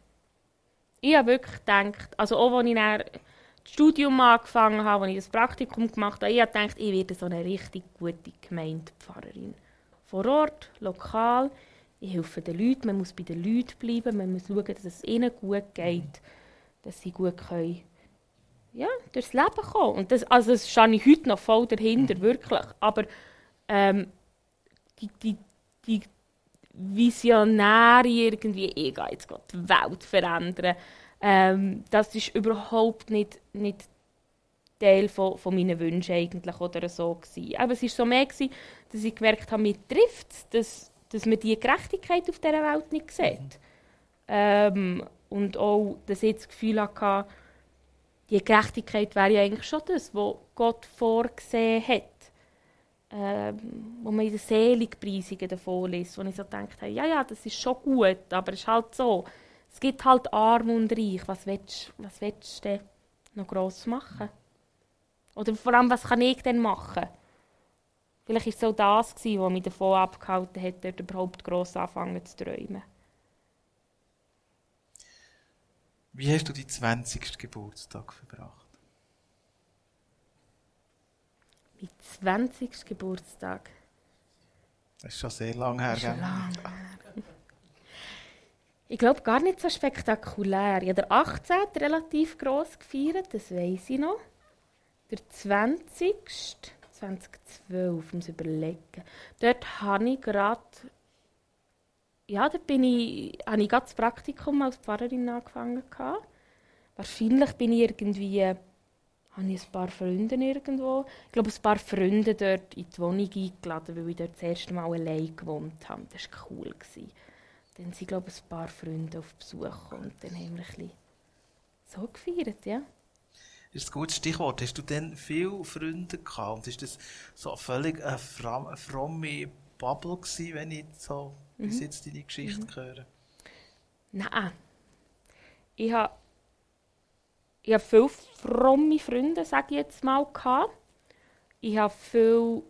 Speaker 3: Ich habe wirklich gedacht, also auch als ich dann das Studium angefangen habe, als ich das Praktikum gemacht habe, ich habe gedacht, ich werde so eine richtig gute Gemeindepfarrerin. Vor Ort, lokal, ich helfe den Leuten, man muss bei den Leuten bleiben, man muss schauen, dass es ihnen gut geht. Dass sie gut können, ja, durchs Leben kommen. Und das, also das stehe ich heute noch voll dahinter, mhm. wirklich. Aber ähm, die, die, die Visionäre irgendwie, ich gehe jetzt die Welt verändern, ähm, das ist überhaupt nicht, nicht Teil von, von meinen Wünschen eigentlich oder so gewesen. Aber es war so mehr, gewesen, dass ich gemerkt habe, mir trifft es, dass, dass man diese Gerechtigkeit auf dieser Welt nicht sieht. Mhm. Ähm, und auch, dass ich das Gefühl hatte, die Gerechtigkeit wäre ja eigentlich schon das, was Gott vorgesehen hat. Ähm, wo man in den Seligpreisungen davon liest, wo ich so gedacht habe, ja, ja, das ist schon gut, aber es ist halt so, es gibt halt arm und reich, was willst, was willst du denn noch gross machen? Oder vor allem, was kann ich denn machen? Vielleicht war es so das, was mich davon abgehalten hat, dort überhaupt gross anfangen zu träumen.
Speaker 2: Wie hast du deinen 20. Geburtstag verbracht?
Speaker 3: Mein 20. Geburtstag?
Speaker 2: Das ist schon sehr lange her.
Speaker 3: Schon lang her. Ich glaube gar nicht so spektakulär. Ich habe den 18. relativ gross gefeiert, das weiß ich noch. Der 20. 2012, muss ich überlegen. Dort habe ich gerade ja, da bin ich, habe ich das Praktikum als Pfarrerin angefangen. Wahrscheinlich bin ich irgendwie, habe ich ein paar Freunde irgendwo, ich glaube ein paar Freunde dort in die Wohnung eingeladen, weil ich dort das erste Mal allein gewohnt habe. Das war cool. Gewesen. Dann sind, glaube ich, ein paar Freunde auf Besuch und dann haben wir ein bisschen so gefeiert, ja.
Speaker 2: ist ein gutes Stichwort. Hast du denn viele Freunde gehabt? Und ist das so völlig eine, eine fromme Bubble gewesen, wenn ich so mhm. bis jetzt deine Geschichte mhm. höre?
Speaker 3: Nein. Ich habe ich habe viele fromme Freunde, sage ich jetzt mal. Ich habe viele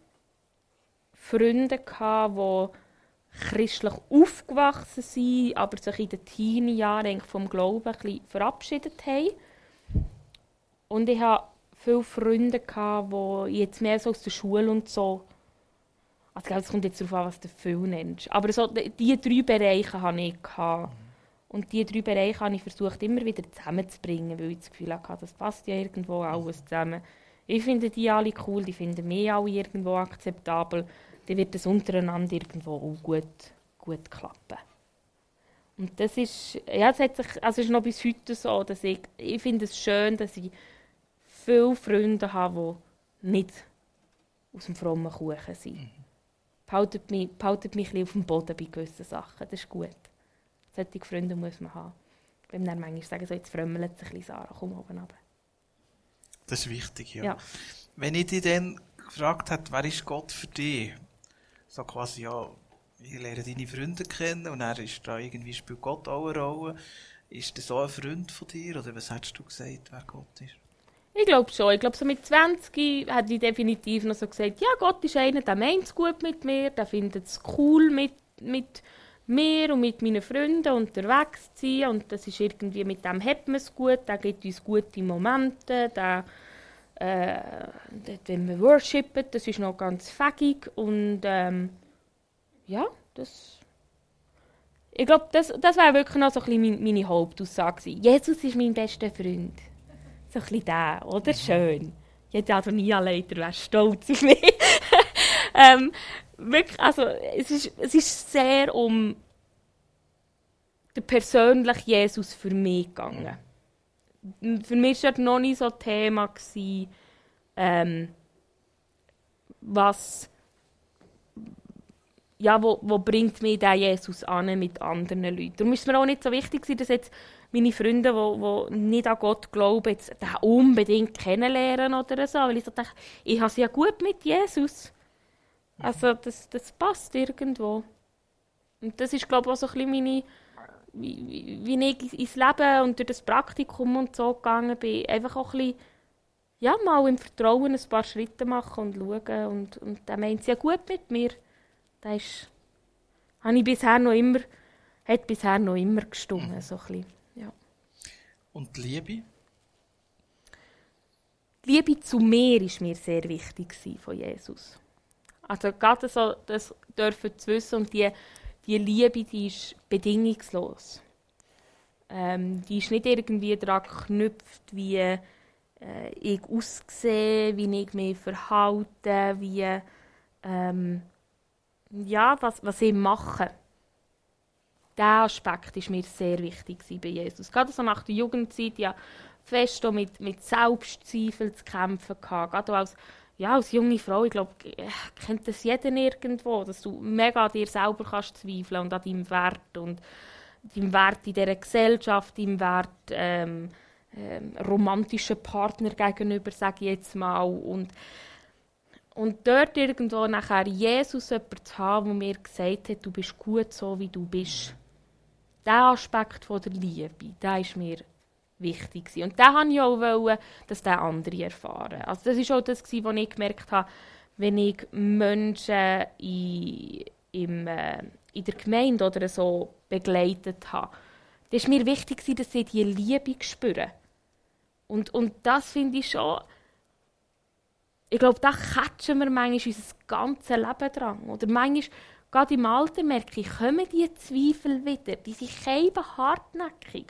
Speaker 3: Freunde, die christlich aufgewachsen sind, aber sich in den Teenie-Jahren vom Glauben ein bisschen verabschiedet haben. Und ich hatte viele Freunde, die jetzt mehr so aus der Schule und so. Also, es kommt jetzt darauf an, was du viel nennst. Aber so, diese drei Bereiche hatte ich. Und diese drei Bereiche habe ich versucht, immer wieder zusammenzubringen, weil ich das Gefühl hatte, das passt ja irgendwo alles zusammen. Ich finde die alle cool, die finden mich alle irgendwo akzeptabel. Dann wird es untereinander irgendwo auch gut, gut klappen. Und das ist, ja, es hat sich, also ist noch bis heute so, dass ich, ich finde es schön, dass ich viele Freunde habe, die nicht aus dem frommen Kuchen sind. Mhm. Behaltet mich, behaltet mich ein bisschen auf dem Boden bei gewissen Sachen, das ist gut. Solche Freunde muss man haben. Wenn dann manchmal sagen, so, jetzt frömmelt es ein bisschen, Sarah, komm oben runter.
Speaker 2: Das ist wichtig, ja. ja. Wenn ich dich dann gefragt hätte, wer ist Gott für dich? So quasi, ja, ich lerne deine Freunde kennen und er ist da irgendwie, spielt Gott auch eine Rolle. Ist das so ein Freund von dir? Oder was hättest du gesagt, wer Gott ist?
Speaker 3: Ich glaube schon. Ich glaube, so mit 20 hätte ich definitiv noch so gesagt, ja, Gott ist einer, der meint es gut mit mir, der findet es cool mit, mit mir und mit meinen Freunden unterwegs zu sein. Und das ist irgendwie, mit dem hat man es gut, der gibt uns gute Momente, der, äh, wenn wir worshipen, das ist noch ganz fähig. Und ähm, ja, das... Ich glaube, das, das wäre wirklich noch so ein bisschen meine Hauptaussage Jesus ist mein bester Freund. So ein bisschen der, oder? Mhm. Schön. Jetzt Adonia Leiter wäre stolz auf mich. ähm, wirklich, also, es ist, es ist sehr um den persönlichen Jesus für mich gegangen. Für mich war noch nicht so ein Thema, gewesen, ähm, was, ja, wo, wo bringt mich der Jesus an mit anderen Leuten. Darum ist es mir auch nicht so wichtig, dass jetzt meine Freunde, die, die nicht an Gott glauben, jetzt den unbedingt kennenlernen oder so, weil ich so denke, ich habe es ja gut mit Jesus. Also das, das passt irgendwo. Und das ist, glaube ich, auch so ein bisschen meine, wie, wie ich ins Leben und durch das Praktikum und so gegangen bin. Einfach auch ein bisschen, ja, mal im Vertrauen ein paar Schritte machen und schauen. Und, und der meint es ja gut mit mir. Das ist, habe ich bisher noch immer, hat bisher noch immer gestummen, so ein bisschen, ja.
Speaker 2: Und die Liebe?
Speaker 3: Die Liebe zu mir war mir sehr wichtig von Jesus. Also gerade so, das dürfen zu wissen und die, die Liebe, die ist bedingungslos. Ähm, die ist nicht irgendwie daran geknüpft, wie äh, ich aussehe, wie ich mich verhalte, wie ähm, ja, was, was ich mache. Dieser Aspekt ist mir sehr wichtig bei Jesus. Gerade so nach der Jugendzeit, ja, fest mit, mit Selbstzweifel zu kämpfen gehabt. Gerade als ja, als junge Frau, ich glaube, äh, kennt das jeder irgendwo, dass du mega an dir selber kannst zweifeln und an deinem Wert und deinem Wert in dieser Gesellschaft, deinem Wert ähm, ähm, romantischen Partner gegenüber, sage ich jetzt mal. Und, und dort irgendwo nachher Jesus jemand zu haben, der mir gesagt hat, du bist gut so, wie du bist. Der Aspekt von der Liebe, der ist mir wichtig gewesen. Und da wollte ich auch, wollen, dass der andere erfahren. Also das war auch das, was ich gemerkt habe, wenn ich Menschen in, im, äh, in der Gemeinde oder so begleitet habe. Da ist mir wichtig, dass sie diese Liebe spüren. Und, und das finde ich schon, ich glaube, da catchen wir manchmal unser ganzes Leben dran. Oder manchmal, gerade im Alter merke ich, kommen diese Zweifel wieder. Die sind eben hartnäckig.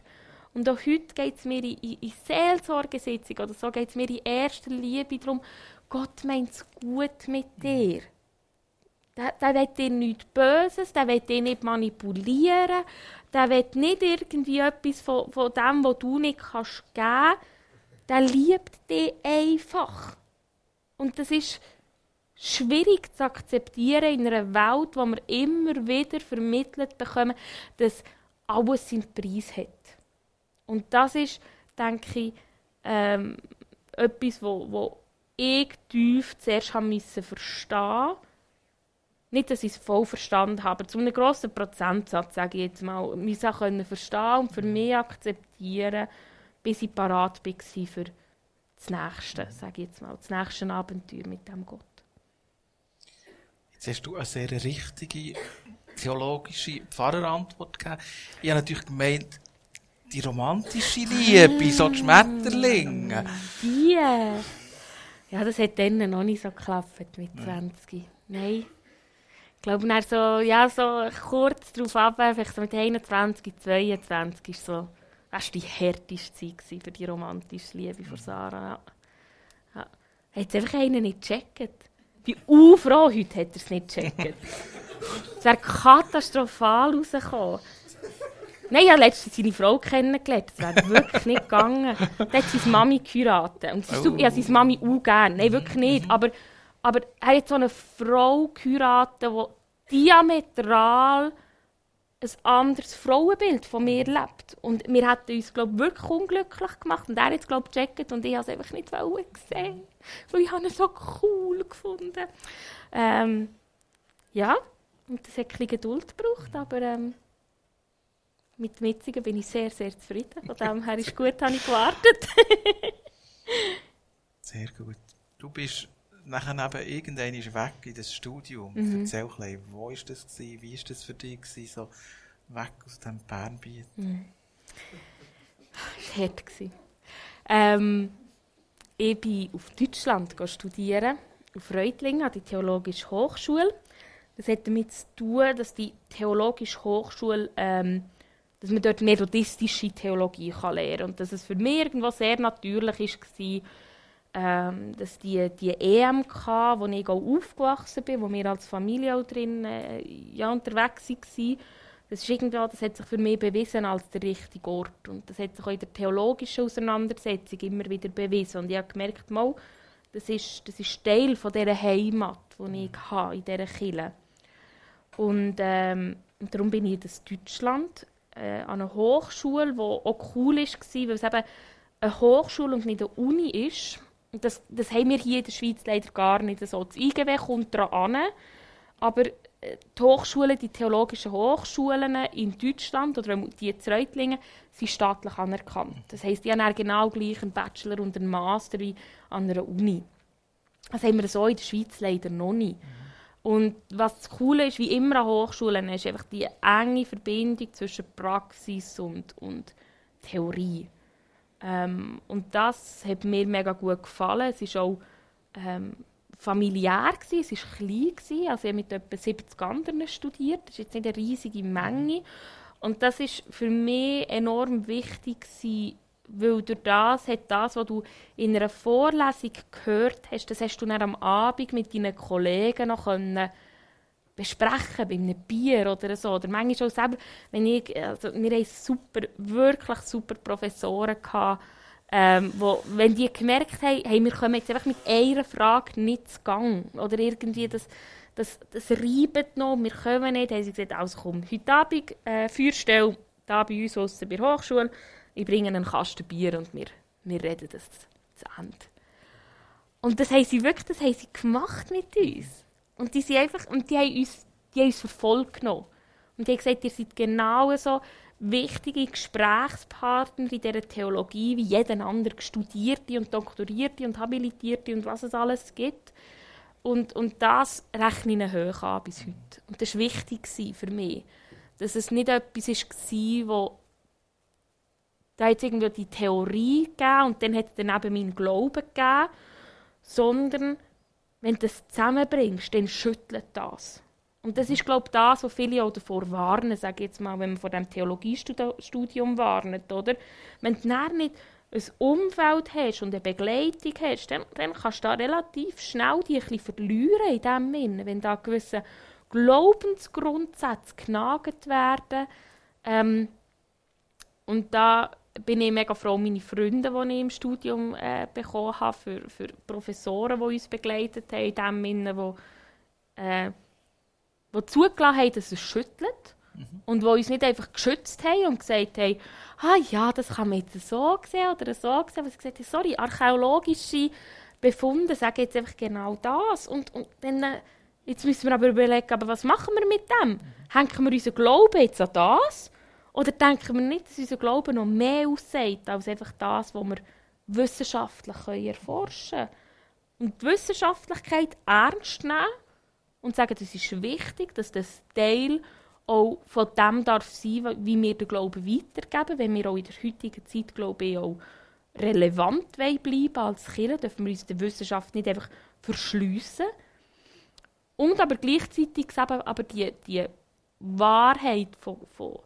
Speaker 3: Und auch heute geht es mir in, in, in Seelsorgesitzung oder so, geht es mir in erster Liebe darum, Gott meint es gut mit dir. Der, der will dir nichts Böses, der will dich nicht manipulieren, der will nicht irgendwie etwas von, von dem, was du nicht kannst geben. Der liebt dich einfach. Und das ist schwierig zu akzeptieren in einer Welt, wo wir immer wieder vermittelt bekommen, dass alles seinen Preis hat. Und das ist, denke ich, ähm, etwas, wo, wo ich tief zuerst haben müssen verstehen Nicht, dass ich es voll verstanden habe, aber zu einem grossen Prozentsatz, sage ich jetzt mal, ich können verstehen und für mich akzeptieren, bis ich parat war für das Nächste, sage ich jetzt mal, das nächste Abenteuer mit dem Gott.
Speaker 2: Jetzt hast du eine sehr richtige theologische Pfarrerantwort gegeben. Ich habe natürlich gemeint, die romantische Liebe, so die Schmetterlinge.
Speaker 3: Die? Ja, das hat dann noch nicht so geklappt mit 20. Nein. Ich glaube, dann so, ja, so kurz darauf ab, vielleicht so mit 21, 22 ist so, das war die härteste Zeit für die romantische Liebe von Sarah. Ja. Ja. Hat es einfach einen nicht gecheckt. Wie froh heute hat er es nicht gecheckt. Es wäre katastrophal rausgekommen. Nein, ich habe letztens seine Frau kennengelernt. Das wäre wirklich nicht gegangen. Dann hat seine Mami geheiratet. Und sie, oh. ich habe seine Mami auch gerne. Nein, wirklich nicht. Aber, aber er hat so eine Frau geheiratet, die diametral ein anderes Frauenbild von mir lebt. Und wir hätten uns, glaube wirklich unglücklich gemacht. Und er hat es, glaube gecheckt und ich habe es einfach nicht gesehen. Weil ich habe ihn so cool gefunden. Ähm, ja, und das hat ein bisschen Geduld gebraucht, aber ähm, mit dem Jetzigen bin ich sehr, sehr zufrieden. Von dem her ist gut, habe ich gewartet.
Speaker 2: sehr gut. Du bist nachher eben irgendwann weg in das Studium. Mhm. Erzähl ein bisschen, wo war das gewesen? Wie war das für dich gewesen, so weg aus dem Bernbiet? Mhm.
Speaker 3: Das war hart. Ähm, ich bin auf Deutschland studieren, auf Reutlingen, an der Theologischen Hochschule. Das hat damit zu tun, dass die Theologische Hochschule, ähm, dass man dort methodistische Theologie kann lernen kann. Und dass es für mich irgendwo sehr natürlich war, ähm, dass die, die EMK, wo ich auch aufgewachsen bin, wo wir als Familie auch drin äh, ja, unterwegs waren, das, ist irgendwie, das hat sich für mich bewiesen als der richtige Ort. Und das hat sich auch in der theologischen Auseinandersetzung immer wieder bewiesen. Und ich habe gemerkt, mal, das ist, das ist Teil von dieser Heimat, die ich habe, in dieser Kirche. Und, ähm, und darum bin ich in Deutschland äh, an einer Hochschule, die auch cool war, weil es eben eine Hochschule und nicht eine Uni ist. Das, das haben wir hier in der Schweiz leider gar nicht so. Das IGW kommt daran, aber äh, die Hochschulen, die theologischen Hochschulen in Deutschland oder die in Reutlingen sind staatlich anerkannt. Das heisst, die haben genau gleich einen Bachelor und einen Master an einer Uni. Das haben wir so in der Schweiz leider noch nicht. Und was das Coole ist, wie immer an Hochschulen, ist einfach die enge Verbindung zwischen Praxis und, und Theorie. Ähm, und das hat mir mega gut gefallen. Es war auch ähm, familiär, gewesen, es war klein, gewesen, also ich habe mit etwa 70 anderen studiert, das ist jetzt nicht eine riesige Menge. Und das ist für mich enorm wichtig gewesen, weil durch das hat das, was du in einer Vorlesung gehört hast, das hast du dann am Abend mit deinen Kollegen noch können besprechen, bei einem Bier oder so. Oder manchmal auch selber, wenn ich, also wir hatten super, wirklich super Professoren gehabt, ähm, wo, wenn die gemerkt haben, hey, wir kommen jetzt einfach mit einer Frage nicht zu Gang, oder irgendwie das, das, das reibt noch, wir kommen nicht, haben sie gesagt, also komm, heute Abend äh, Feuerstelle, da bei uns aussen bei der Hochschule, ich bringe einen Kasten Bier und wir, wir reden das zu Ende. Und das haben sie wirklich, das haben sie gemacht mit uns. Und die sind einfach, und die haben uns, die haben uns verfolgt genommen. Und die haben gesagt, ihr seid genauso wichtige Gesprächspartner in dieser Theologie wie jeden anderen Studierte und Doktorierte und Habilitierte und was es alles gibt. Und, und das rechne ich hoch an bis heute. Und das war wichtig für mich. Dass es nicht etwas war, da hat es irgendwie die Theorie gegeben und dann hat es dann eben meinen Glauben gegeben, sondern wenn du das zusammenbringst, dann schüttelt das. Und das ist, glaube ich, das, was viele auch davor warnen, sage jetzt mal, wenn man vor dem Theologiestudium warnet, oder? Wenn du nicht ein Umfeld hast und eine Begleitung hast, dann, dann kannst du da relativ schnell die ein bisschen verlieren in dem Sinn, wenn da gewisse Glaubensgrundsätze genagt werden. Ähm, und da bin ich mega froh, meine Freunde, die ich im Studium äh, bekommen habe, für, für Professoren, die uns begleitet haben, in dem Sinne, die, äh, die zugelassen haben, dass es schüttelt. Und die uns nicht einfach geschützt haben und gesagt haben, ah ja, das kann man jetzt so sehen oder so sehen. Aber sie gesagt haben, sorry, archäologische Befunde sagen jetzt einfach genau das. Und, und dann, äh, jetzt müssen wir aber überlegen, aber was machen wir mit dem? Mhm. Hängen wir unseren Glauben jetzt an das? Oder denken wir nicht, dass unser Glaube noch mehr aussagt, als einfach das, was wir wissenschaftlich erforschen können? Und die Wissenschaftlichkeit ernst nehmen und sagen, das ist wichtig, dass das Teil auch von dem darf sein, wie wir den Glauben weitergeben, wenn wir auch in der heutigen Zeit, glaube ich, auch relevant bleiben als Kirche, dürfen wir uns der Wissenschaft nicht einfach verschliessen. Und aber gleichzeitig eben, aber die, die Wahrheit von, von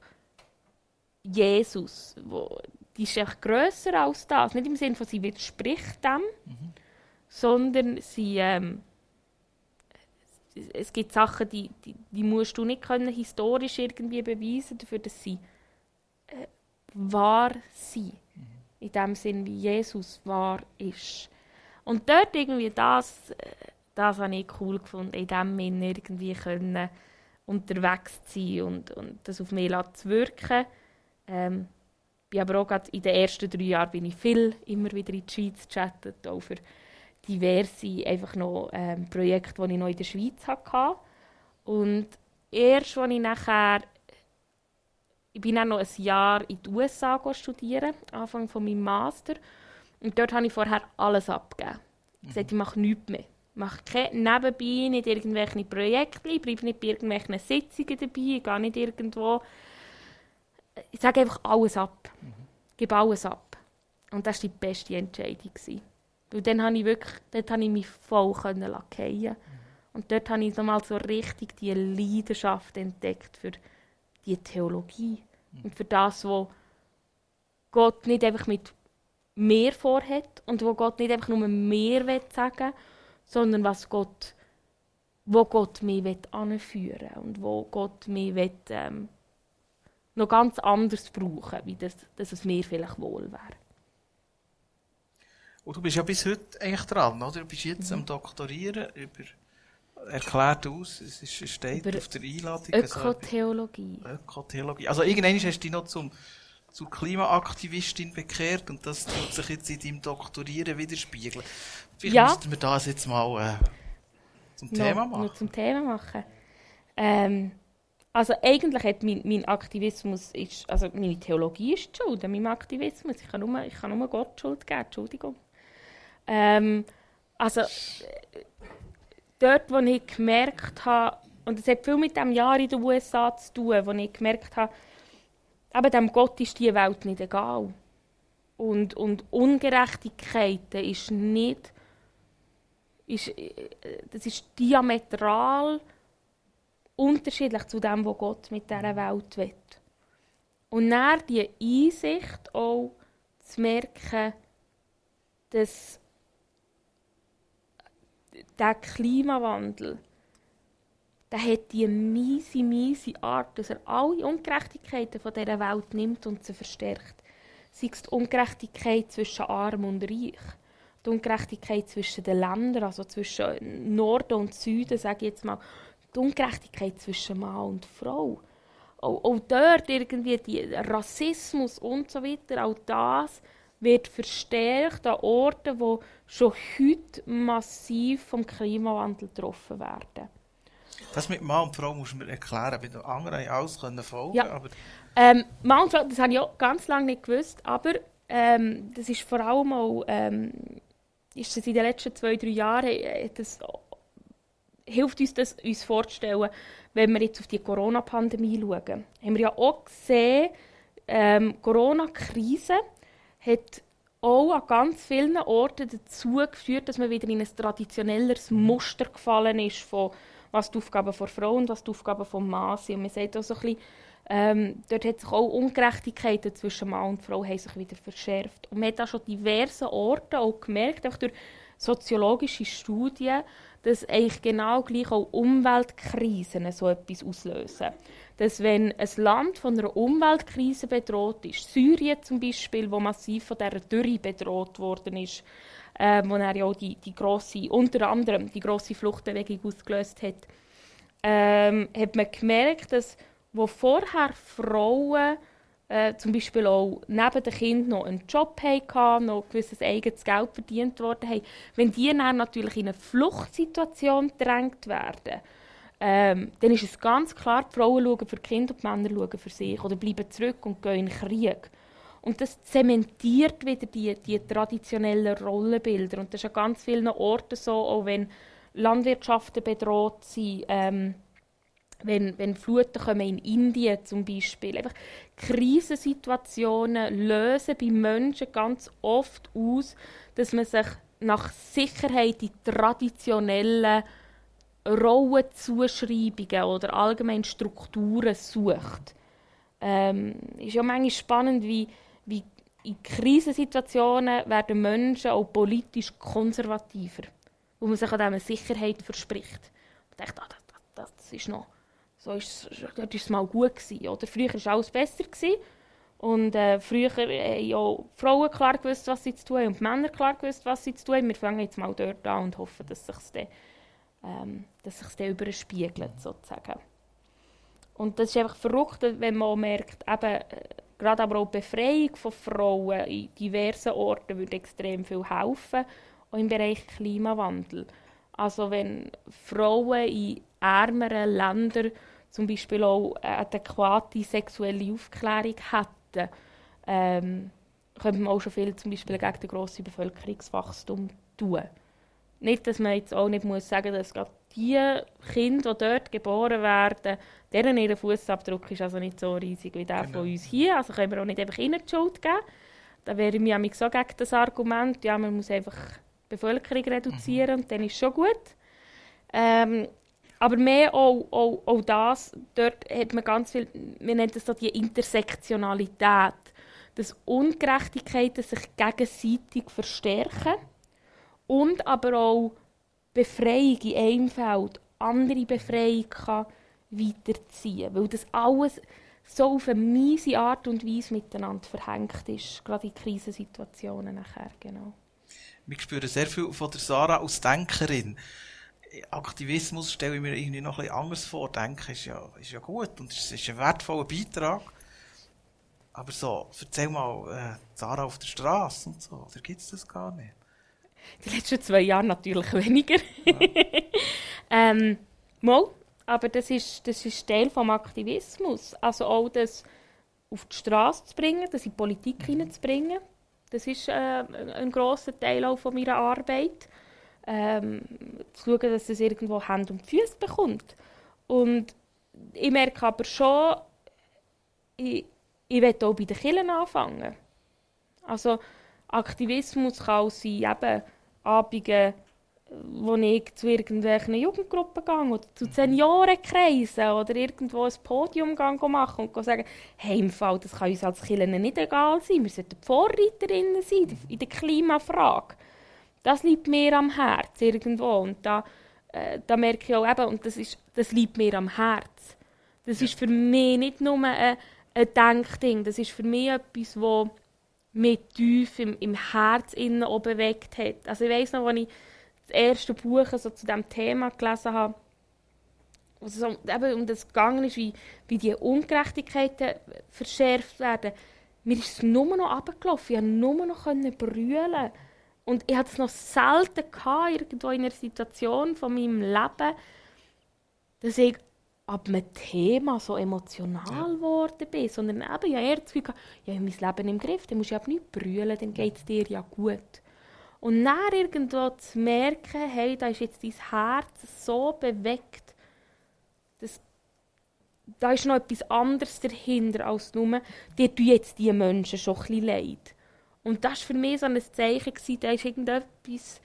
Speaker 3: Jesus, wo, die ist echt grösser als das. Nicht im Sinne von, sie widerspricht dem, mhm. sondern sie, ähm, es gibt Sachen, die, die, die musst du nicht können, historisch irgendwie beweisen, dafür, dass sie äh, wahr sind. Mhm. In dem Sinn, wie Jesus wahr ist. Und dort irgendwie das, äh, das habe ich cool gefunden, in dem Sinne irgendwie können unterwegs zu sein und, und das auf mich zu wirken. Ähm, bin aber auch in den ersten drei Jahren bin ich viel immer wieder in die Schweiz gechattet, auch für diverse einfach noch ähm, Projekte, die ich noch in der Schweiz hatte. Und erst, als ich nachher ich bin dann noch ein Jahr in die USA studieren, Anfang von meinem Master. Und dort habe ich vorher alles abgegeben. Ich gesagt, ich mache nichts mehr. Ich mache nebenbei nicht irgendwelche Projekte, ich bleibe nicht bei irgendwelchen Sitzungen dabei, ich gehe nicht irgendwo. Ich sage einfach alles ab. Mhm. Gebe alles ab. Und das war die beste Entscheidung. Weil dann habe ich wirklich, dort habe ich mich voll können fallen mhm. Und dort habe ich nochmal so richtig die Leidenschaft entdeckt für die Theologie mhm. und für das, was Gott nicht einfach mit mir vorhat und wo Gott nicht einfach nur mehr will sagen sondern was Gott, wo Gott mich will anführen und wo Gott mich will, ähm, noch ganz anders brauchen, wie das, dass es mir vielleicht wohl wäre.
Speaker 2: Und du bist ja bis heute eigentlich dran, oder? Du bist jetzt mhm. am Doktorieren über, erklärt aus, es ist, steht über auf der Einladung.
Speaker 3: Ökotheologie.
Speaker 2: Also, Ökotheologie. Also irgendwann hast du dich noch zum, zur Klimaaktivistin bekehrt und das tut sich jetzt in deinem Doktorieren widerspiegeln. Vielleicht ja. müssten wir das jetzt mal äh, zum Thema machen.
Speaker 3: Zum Thema machen. Ähm, also eigentlich hat mein, mein Aktivismus, ist, also meine Theologie ist Schuld an meinem Aktivismus. Ich kann nur, ich kann nur Gott Schuld geben, Entschuldigung. Ähm, also, dort, wo ich gemerkt habe, und es hat viel mit dem Jahr in den USA zu tun, wo ich gemerkt habe, aber dem Gott ist die Welt nicht egal. Und, und Ungerechtigkeiten ist nicht, ist, das ist diametral unterschiedlich zu dem, was Gott mit dieser Welt will. Und dann die Einsicht auch zu merken, dass der Klimawandel, der hat die miese, miese Art, dass er alle Ungerechtigkeiten von dieser Welt nimmt und sie verstärkt. Sei es die Ungerechtigkeit zwischen Arm und Reich, die Ungerechtigkeit zwischen den Ländern, also zwischen Norden und Süden, sage ich jetzt mal, die Ungerechtigkeit zwischen Mann und Frau. Auch, auch dort irgendwie die Rassismus und so weiter, auch das wird verstärkt an Orten, wo schon heute massiv vom Klimawandel getroffen werden.
Speaker 2: Das mit Mann und Frau muss man erklären, weil die anderen alles können folgen
Speaker 3: ja. aber ähm, Mann und Frau, das habe ich auch ganz lange nicht gewusst, aber ähm, das ist vor allem auch, ähm, ist das in den letzten zwei, drei Jahren, äh, das, hilft uns das, uns vorzustellen, wenn wir jetzt auf die Corona-Pandemie schauen. Haben wir ja auch gesehen, ähm, Corona-Krise hat auch an ganz vielen Orten dazu geführt, dass man wieder in ein traditionelleres Muster gefallen ist, von was die Aufgaben von Frauen und was die Aufgaben von Mann sind. Und man sagt auch so ein bisschen, ähm, dort hat sich auch Ungerechtigkeiten zwischen Mann und Frau haben sich wieder verschärft. Und man hat auch schon diverse Orte auch gemerkt, auch durch soziologische Studien, dass eigentlich genau gleich auch Umweltkrisen so etwas auslösen. Dass wenn ein Land von einer Umweltkrise bedroht ist, Syrien zum Beispiel, wo massiv von dieser Dürre bedroht worden ist, äh, wo er ja auch die, die grosse, unter anderem die grosse Fluchtbewegung ausgelöst hat, ähm, hat man gemerkt, dass wo vorher Frauen äh, zum Beispiel auch neben dem Kind noch einen Job hatten, noch gewisses eigenes Geld verdient worden haben, wenn die dann natürlich in eine Fluchtsituation gedrängt werden, ähm, dann ist es ganz klar, die Frauen schauen für die Kinder und die Männer schauen für sich oder bleiben zurück und gehen in den Krieg. Und das zementiert wieder die, die traditionellen Rollenbilder. Und das ist an ganz vielen Orten so, auch wenn Landwirtschaften bedroht sind, ähm, wenn, wenn Fluten kommen in Indien zum Beispiel. Einfach Krisensituationen lösen bei Menschen ganz oft aus, dass man sich nach Sicherheit in traditionellen Rollenzuschreibungen oder allgemein Strukturen sucht. Ähm, ist ja manchmal spannend, wie, wie in Krisensituationen werden Menschen auch politisch konservativer, wo man sich an dem Sicherheit verspricht. Man denkt, ah, das, das, das ist noch so ist, es mal gut. Gewesen, oder? Früher war alles besser. Gewesen. Und äh, früher haben ja Frauen klar gewusst, was sie zu tun haben und Männer klar gewusst, was sie zu tun. Wir fangen jetzt mal dort an und hoffen, dass sich dann, ähm, dass sich's dann überspiegelt, sozusagen. Und das ist einfach verrückt, wenn man merkt, eben, äh, gerade aber auch die Befreiung von Frauen in diversen Orten würde extrem viel helfen, auch im Bereich Klimawandel. Also wenn Frauen in ärmeren Ländern zum Beispiel auch eine adäquate sexuelle Aufklärung hätten, ähm, könnte man auch schon viel zum Beispiel gegen den grossen Bevölkerungswachstum tun. Nicht, dass man jetzt auch nicht muss sagen dass gerade die Kinder, die dort geboren werden, deren ihr Fußabdruck ist also nicht so riesig wie der genau. von uns hier. Also können wir auch nicht einfach ihnen die Schuld geben. Da wäre ich mich so gegen das Argument, ja, man muss einfach die Bevölkerung reduzieren mhm. und dann ist schon gut. Ähm, aber mehr auch, auch, auch das, dort hat man ganz viel, wir nennen das so die Intersektionalität, dass Ungerechtigkeiten sich gegenseitig verstärken und aber auch Befreiung in einem Feld andere Befreiung kann weiterziehen weil das alles so auf eine miese Art und Weise miteinander verhängt ist, gerade in Krisensituationen nachher, genau.
Speaker 2: Wir spüren sehr viel von der Sarah als Denkerin. Aktivismus stelle ich mir irgendwie noch ein bisschen anders vor. Denken ist ja, ist ja gut und es ist ein wertvoller Beitrag. Aber so, erzähl mal, äh, Sarah auf der Straße und so, oder gibt es das gar nicht?
Speaker 3: Die letzten zwei Jahre natürlich weniger. Ja. ähm, mal, aber das ist, das ist Teil des Aktivismus. Also auch das auf die Straße zu bringen, das in die Politik mhm. hineinzubringen. Das ist äh, ein grosser Teil auch von meiner Arbeit ähm, zu schauen, dass es irgendwo Hand und Füße bekommt. Und ich merke aber schon, ich, ich will auch bei den Kindern anfangen. Also Aktivismus kann auch sein, eben Abende, wo ich zu irgendwelchen Jugendgruppen gehe oder zu Seniorenkreisen oder irgendwo ein Podium machen und sagen, hey, im Fall, das kann uns als Kinder nicht egal sein, wir sollten Vorreiterinnen sein in der Klimafrage das liegt mir am Herz irgendwo. Und da, äh, da merke ich auch eben, und das, ist, das liegt mir am Herz. Das ja. ist für mich nicht nur ein, ein Denkding, das ist für mich etwas, das mich tief im, im Herz innen auch bewegt hat. Also ich weiss noch, als ich das erste Buch so zu diesem Thema gelesen habe, also so, eben um das gegangen ist, wie, wie die Ungerechtigkeiten verschärft werden. Mir ist es nur noch runtergelaufen. Ich konnte nur noch brüllen. Und ich hatte es noch selten gehabt, irgendwo in einer Situation von meinem Leben, dass ich ab einem Thema so emotional geworden ja. bin, sondern eben ja eher das Gefühl, ja, ich habe mein Leben im Griff, dann musst du ja nicht brüllen, dann geht es dir ja gut. Und dann irgendwo zu merken, hey, da ist jetzt dein Herz so bewegt, dass da ist noch etwas anderes dahinter als nur, dir tun jetzt die Menschen schon ein bisschen leid. Und das war für mich so ein Zeichen, gewesen, da ist irgendetwas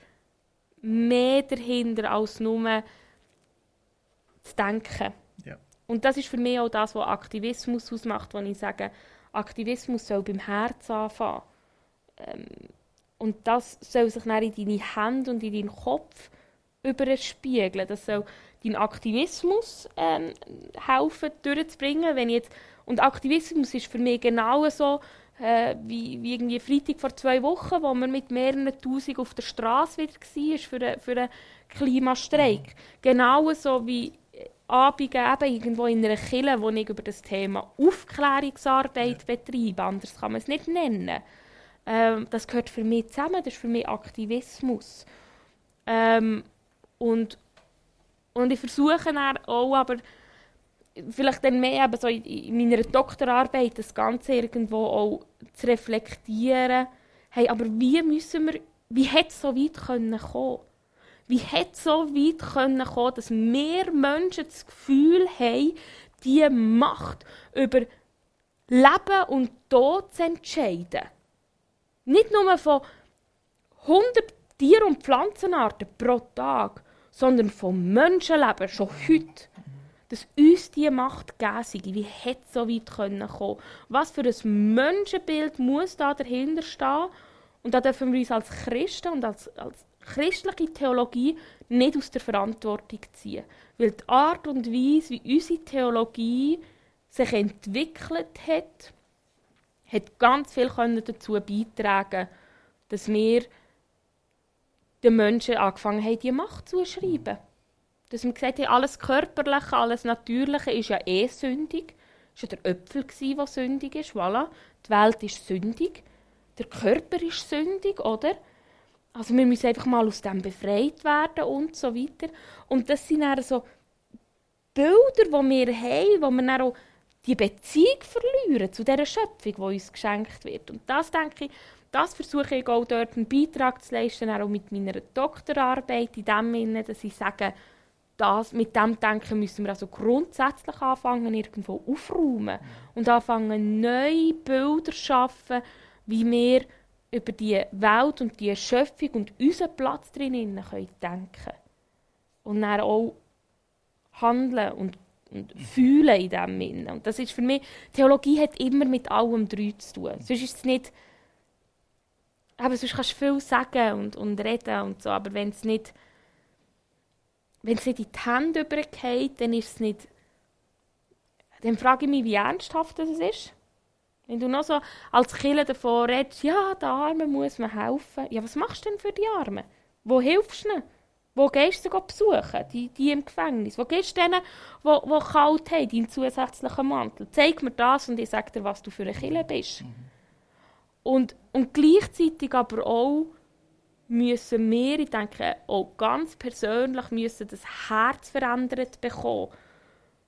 Speaker 3: mehr dahinter, als nur zu denken. Ja. Und das ist für mich auch das, was Aktivismus ausmacht, wo ich sage, Aktivismus soll beim Herz anfangen. Ähm, und das soll sich dann in deine Hände und in deinen Kopf überspiegeln. Das soll deinen Aktivismus ähm, helfen, durchzubringen. Wenn jetzt, und Aktivismus ist für mich genau so, äh, wie, wie irgendwie Freitag vor zwei Wochen, wo man mit mehreren Tausend auf der Straße wieder war für, einen, für einen Klimastreik. Mhm. Genauso wie Abende eben irgendwo in einer Kille, wo ich über das Thema Aufklärungsarbeit betreibe, anders kann man es nicht nennen. Ähm, das gehört für mich zusammen, das ist für mich Aktivismus. Ähm, und, und ich versuche dann auch, aber vielleicht dann mehr eben so in meiner Doktorarbeit das Ganze irgendwo auch zu reflektieren. Hey, aber wie müssen wir, wie hätte es so weit können kommen? Wie hätte es so weit können kommen, dass mehr Menschen das Gefühl haben, die Macht über Leben und Tod zu entscheiden? Nicht nur von 100 Tier- und Pflanzenarten pro Tag, sondern von Menschenleben schon heute dass uns diese Macht gegeben sei. Wie hätte es so weit kommen können? Was für ein Menschenbild muss da dahinter stehen? Und da dürfen wir uns als Christen und als, als christliche Theologie nicht aus der Verantwortung ziehen. Weil die Art und Weise, wie unsere Theologie sich entwickelt hat, hat ganz viel dazu beitragen dass wir den Menschen angefangen haben, diese Macht zu schreiben. Dass wir gesagt haben, alles Körperliche, alles Natürliche ist ja eh sündig. Es war ja der Öpfel, der sündig ist. Voilà. Die Welt ist sündig. Der Körper ist sündig, oder? Also wir müssen einfach mal aus dem befreit werden und so weiter. Und das sind dann so Bilder, die wir haben, wo wir dann auch die Beziehung verlieren zu dieser Schöpfung, die uns geschenkt wird. Und das, denke ich, das versuche ich auch dort einen Beitrag zu leisten, auch mit meiner Doktorarbeit, in dem Sinne, dass ich sage, das, mit dem Denken müssen wir also grundsätzlich anfangen, irgendwo aufräumen und anfangen, neue Bilder zu schaffen, wie wir über die Welt und die Schöpfung und unseren Platz drinnen können denken und dann auch handeln und, und fühlen in dem Sinne. Und das ist für mich, Theologie hat immer mit allem drei zu tun. Sonst ist es nicht, aber sonst kannst du viel sagen und, und reden und so, aber wenn es nicht wenn es nicht in die Hände übergeht, dann ist es nicht. Dann frage ich mich, wie ernsthaft das ist. Wenn du noch so als Killer davon redest, ja, den Armen muss man helfen. Ja, was machst du denn für die Armen? Wo hilfst du ihnen? Wo gehst du sie besuchen, die, die im Gefängnis? Wo gehst du denen, die, die kalt haben, deinen zusätzlichen Mantel? Zeig mir das und ich sage dir, was du für ein Killer bist. Mhm. Und, und gleichzeitig aber auch müssen wir, ich denke, auch ganz persönlich müssen das Herz verändert bekommen.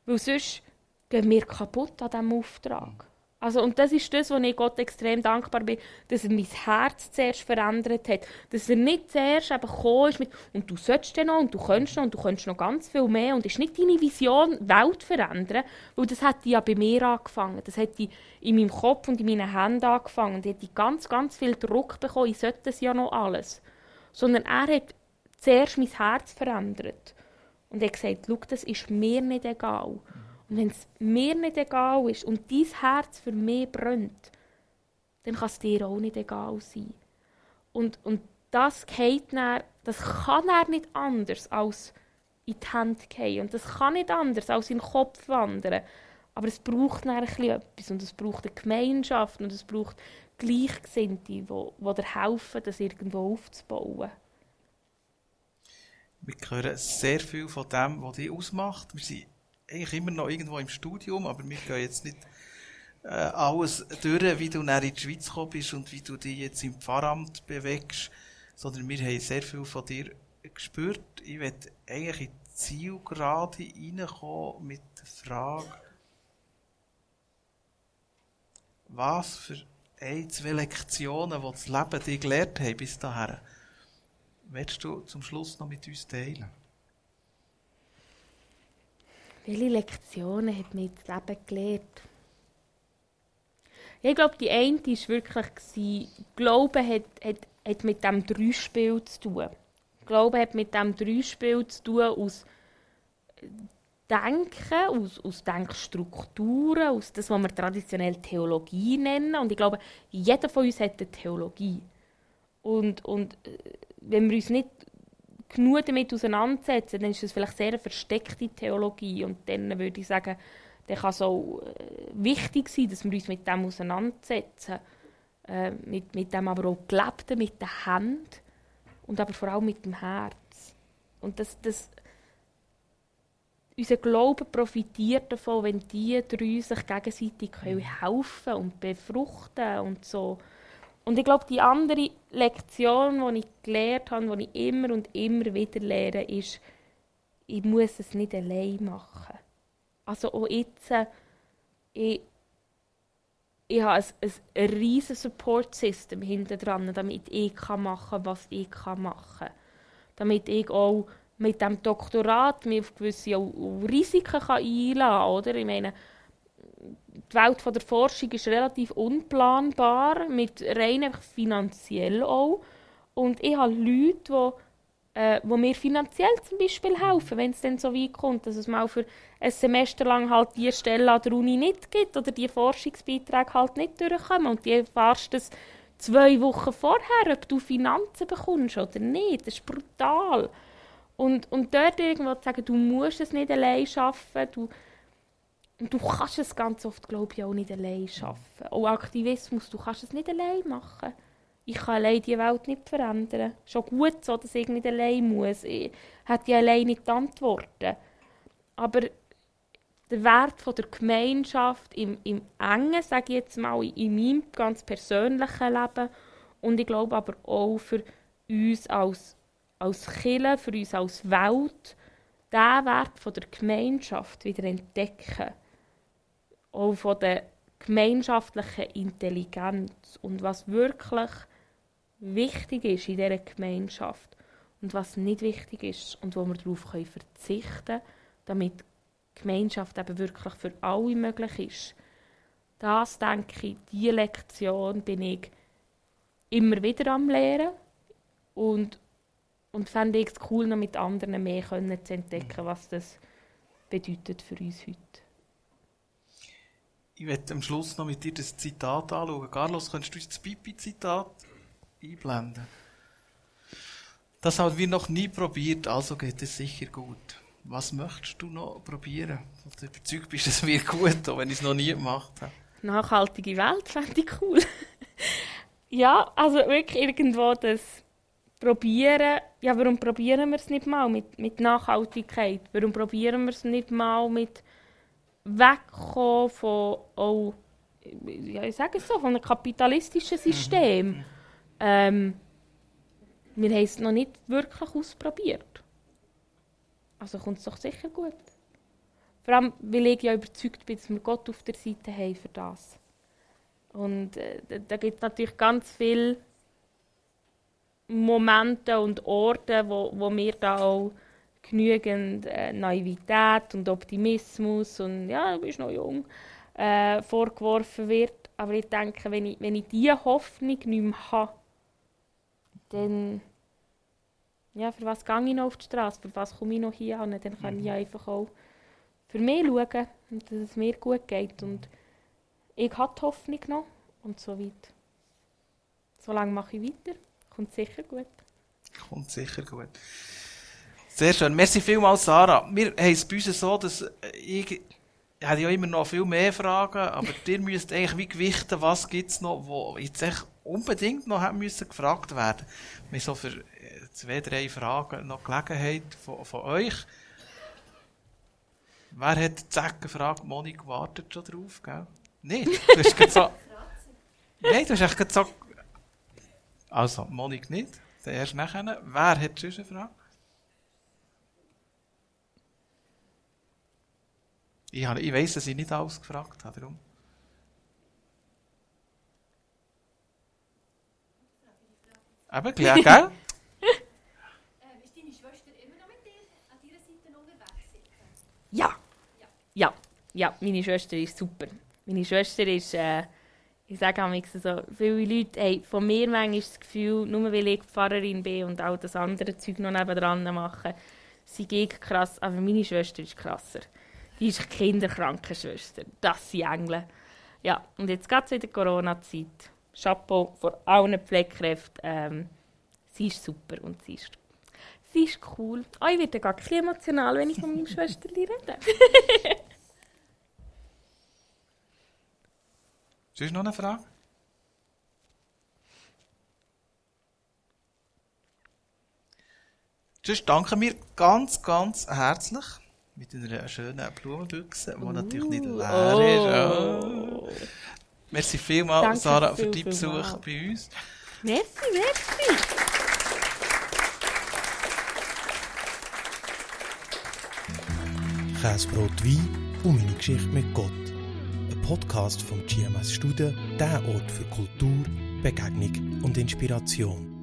Speaker 3: Weil sonst gehen wir kaputt an diesem Auftrag. Also, und das ist das, wo ich Gott extrem dankbar bin, dass er mein Herz zuerst verändert hat. Dass er nicht zuerst eben gekommen ist mit, und du sollst ja noch, und du kannst noch, und du kannst noch ganz viel mehr. Und ist nicht deine Vision, Welt verändern, weil das hat ja bei mir angefangen. Das hat in meinem Kopf und in meinen Händen angefangen. Und ich hatte ganz, ganz viel Druck bekommen, ich sollte das ja noch alles. Sondern er hat zuerst mein Herz verändert. Und er hat gesagt, schau, das ist mir nicht egal. Und wenn es mir nicht egal ist und dein Herz für mich brennt, dann kann es dir auch nicht egal sein. Und, und das, dann, das kann er nicht anders als in die Hand gehen. Und das kann nicht anders als in den Kopf wandern. Aber es braucht dann etwas. Und es braucht eine Gemeinschaft und es braucht Gleichgesinnte, die, die dir helfen, das irgendwo aufzubauen.
Speaker 2: Wir hören sehr viel von dem, was dich ausmacht. Wir sind eigentlich immer noch irgendwo im Studium, aber wir gehen jetzt nicht äh, alles durch, wie du nach in die Schweiz gekommen bist und wie du dich jetzt im Pfarramt bewegst, sondern wir haben sehr viel von dir gespürt. Ich werde eigentlich in die Zielgerade reinkommen mit der Frage, was für ein, zwei Lektionen, die das Leben dir gelehrt hat bis dahin, willst du zum Schluss noch mit uns teilen?
Speaker 3: Welche Lektionen hat mir das Leben gelehrt? Ich glaube, die eine war wirklich, Glaube hat, hat, hat mit dem Dreispiel zu tun. Glaube hat mit dem Dreispiel zu tun aus Denken, aus, aus Denkstrukturen, aus das, was wir traditionell Theologie nennen. Und ich glaube, jeder von uns hat eine Theologie. Und, und äh, wenn wir uns nicht genug damit auseinandersetzen, dann ist das vielleicht sehr eine versteckte Theologie. Und dann würde ich sagen, dann kann es auch äh, wichtig sein, dass wir uns mit dem auseinandersetzen. Äh, mit, mit dem aber auch Gelebten, mit der Hand und aber vor allem mit dem Herz. Und das, das unser Glaube profitiert davon, wenn die drei sich gegenseitig helfen und befruchten und so. Und ich glaube, die andere Lektion, die ich gelernt habe, die ich immer und immer wieder lehre, ist, ich muss es nicht allein machen. Also auch jetzt, äh, ich, ich habe ein, ein riesiges Support-System hinter dran, damit ich machen kann, was ich machen kann. Damit ich auch mit dem Doktorat mich auf gewisse Risiken einladen kann. Oder? Ich meine, die Welt der Forschung ist relativ unplanbar, mit rein finanziell auch. Und ich habe Leute, die, äh, die mir finanziell zum Beispiel helfen, wenn es dann so weit kommt, dass es mal für ein Semester lang halt die Stelle an der Uni nicht gibt oder die Forschungsbeiträge halt nicht durchkommen. Und die erfährst das zwei Wochen vorher, ob du Finanzen bekommst oder nicht. Das ist brutal. Und, und dort irgendwo zu sagen, du musst es nicht allein schaffen, du, du kannst es ganz oft, glaube ich, auch nicht allein schaffen. Auch Aktivismus, du kannst es nicht allein machen. Ich kann allein die Welt nicht verändern. Schon gut so, dass ich nicht allein muss. Ich hätte ja allein nicht die Antworten. Aber der Wert von der Gemeinschaft im, im Engen, sage ich jetzt mal, in meinem ganz persönlichen Leben und ich glaube aber auch für uns als als Kirche, für uns als Welt, diesen Wert von der Gemeinschaft wieder entdecken. Auch von der gemeinschaftlichen Intelligenz und was wirklich wichtig ist in dieser Gemeinschaft und was nicht wichtig ist und wo wir darauf verzichten können, damit die Gemeinschaft eben wirklich für alle möglich ist. Das, denke ich, diese Lektion bin ich immer wieder am Lehren und und fände ich es cool, noch mit anderen mehr zu entdecken, was das bedeutet für uns heute.
Speaker 2: Ich werde am Schluss noch mit dir das Zitat anschauen. Carlos, könntest du das Pipi-Zitat einblenden? Das haben wir noch nie probiert, also geht es sicher gut. Was möchtest du noch probieren? Du überzeugt bist, es wird gut, auch wenn ich es noch nie gemacht habe.
Speaker 3: Nachhaltige Welt fände ich cool. ja, also wirklich irgendwo das probieren, ja, warum probieren wir es nicht mal mit, mit Nachhaltigkeit? Warum probieren wir es nicht mal mit wegkommen von, oh, ja, ich sage es so, von einem kapitalistischen System? Mhm. Ähm, wir haben es noch nicht wirklich ausprobiert. Also kommt es doch sicher gut. Vor allem, weil ich ja überzeugt bin, dass wir Gott auf der Seite haben für das. Und äh, da gibt es natürlich ganz viel Momente und Orte, wo, wo mir da auch genügend äh, Naivität und Optimismus und ja, du bist noch jung äh, vorgeworfen wird. Aber ich denke, wenn ich, wenn ich diese Hoffnung nicht mehr habe, dann ja, für was gehe ich noch auf die Straße, für was komme ich noch hier an, dann kann mhm. ich einfach auch für mich schauen dass es mir gut geht. Und ich habe die Hoffnung noch und so weit. So lange mache ich weiter. Kommt sicher gut.
Speaker 2: Kommt sicher gut. Sehr schön. Merci vielmals, Sarah. Wir haben es bei uns so, dass ich, ich habe ja immer noch viel mehr Fragen, aber ihr müsst eigentlich wie gewichten, was gibt es noch, wo jetzt echt unbedingt noch haben müssen gefragt werden. Wir so für äh, zwei, drei Fragen noch Gelegenheit von, von euch. Wer hat die Zecke gefragt? Monik wartet schon drauf, gell? Nicht? Du hast so... Nein, du hast echt so also, Monik nicht. Erst nachher. Wer hat sonst eine Frage? Ich, habe, ich weiss, dass ich nicht alles gefragt habe. Darum. Eben, klar, gell?
Speaker 3: Ist deine Schwester immer noch mit dir an deiner Seite unterwegs? Ja. ja. Ja. Meine Schwester ist super. Meine Schwester ist... Äh, ich sage auch so, viele Leute haben von mir manchmal das Gefühl, nur weil ich Pfarrerin bin und auch das andere Zeug noch nebenan mache, sie ich krass, aber meine Schwester ist krasser. Die ist Kinderkrankenschwester. Das sind Engel. Ja, und jetzt geht es in der Corona-Zeit. Chapeau vor allen Pflegekräften. Ähm, sie ist super und sie ist, sie ist cool. Oh, ich werde gar ein emotional, wenn ich von meiner Schwester rede.
Speaker 2: Sonst noch eine Frage? Sonst danken wir ganz, ganz herzlich. Mit einer schönen Blumenbüchse, die natürlich nicht leer
Speaker 3: Oh.
Speaker 2: ist. Oh. Merci vielmals,
Speaker 3: Danke
Speaker 2: Sarah, für deinen Besuch
Speaker 3: mal.
Speaker 2: bei uns.
Speaker 3: Merci, merci.
Speaker 1: Käsebrot Wein und meine Geschichte mit Gott. Ein Podcast vom GMS Studen, der Ort für Kultur, Begegnung und Inspiration.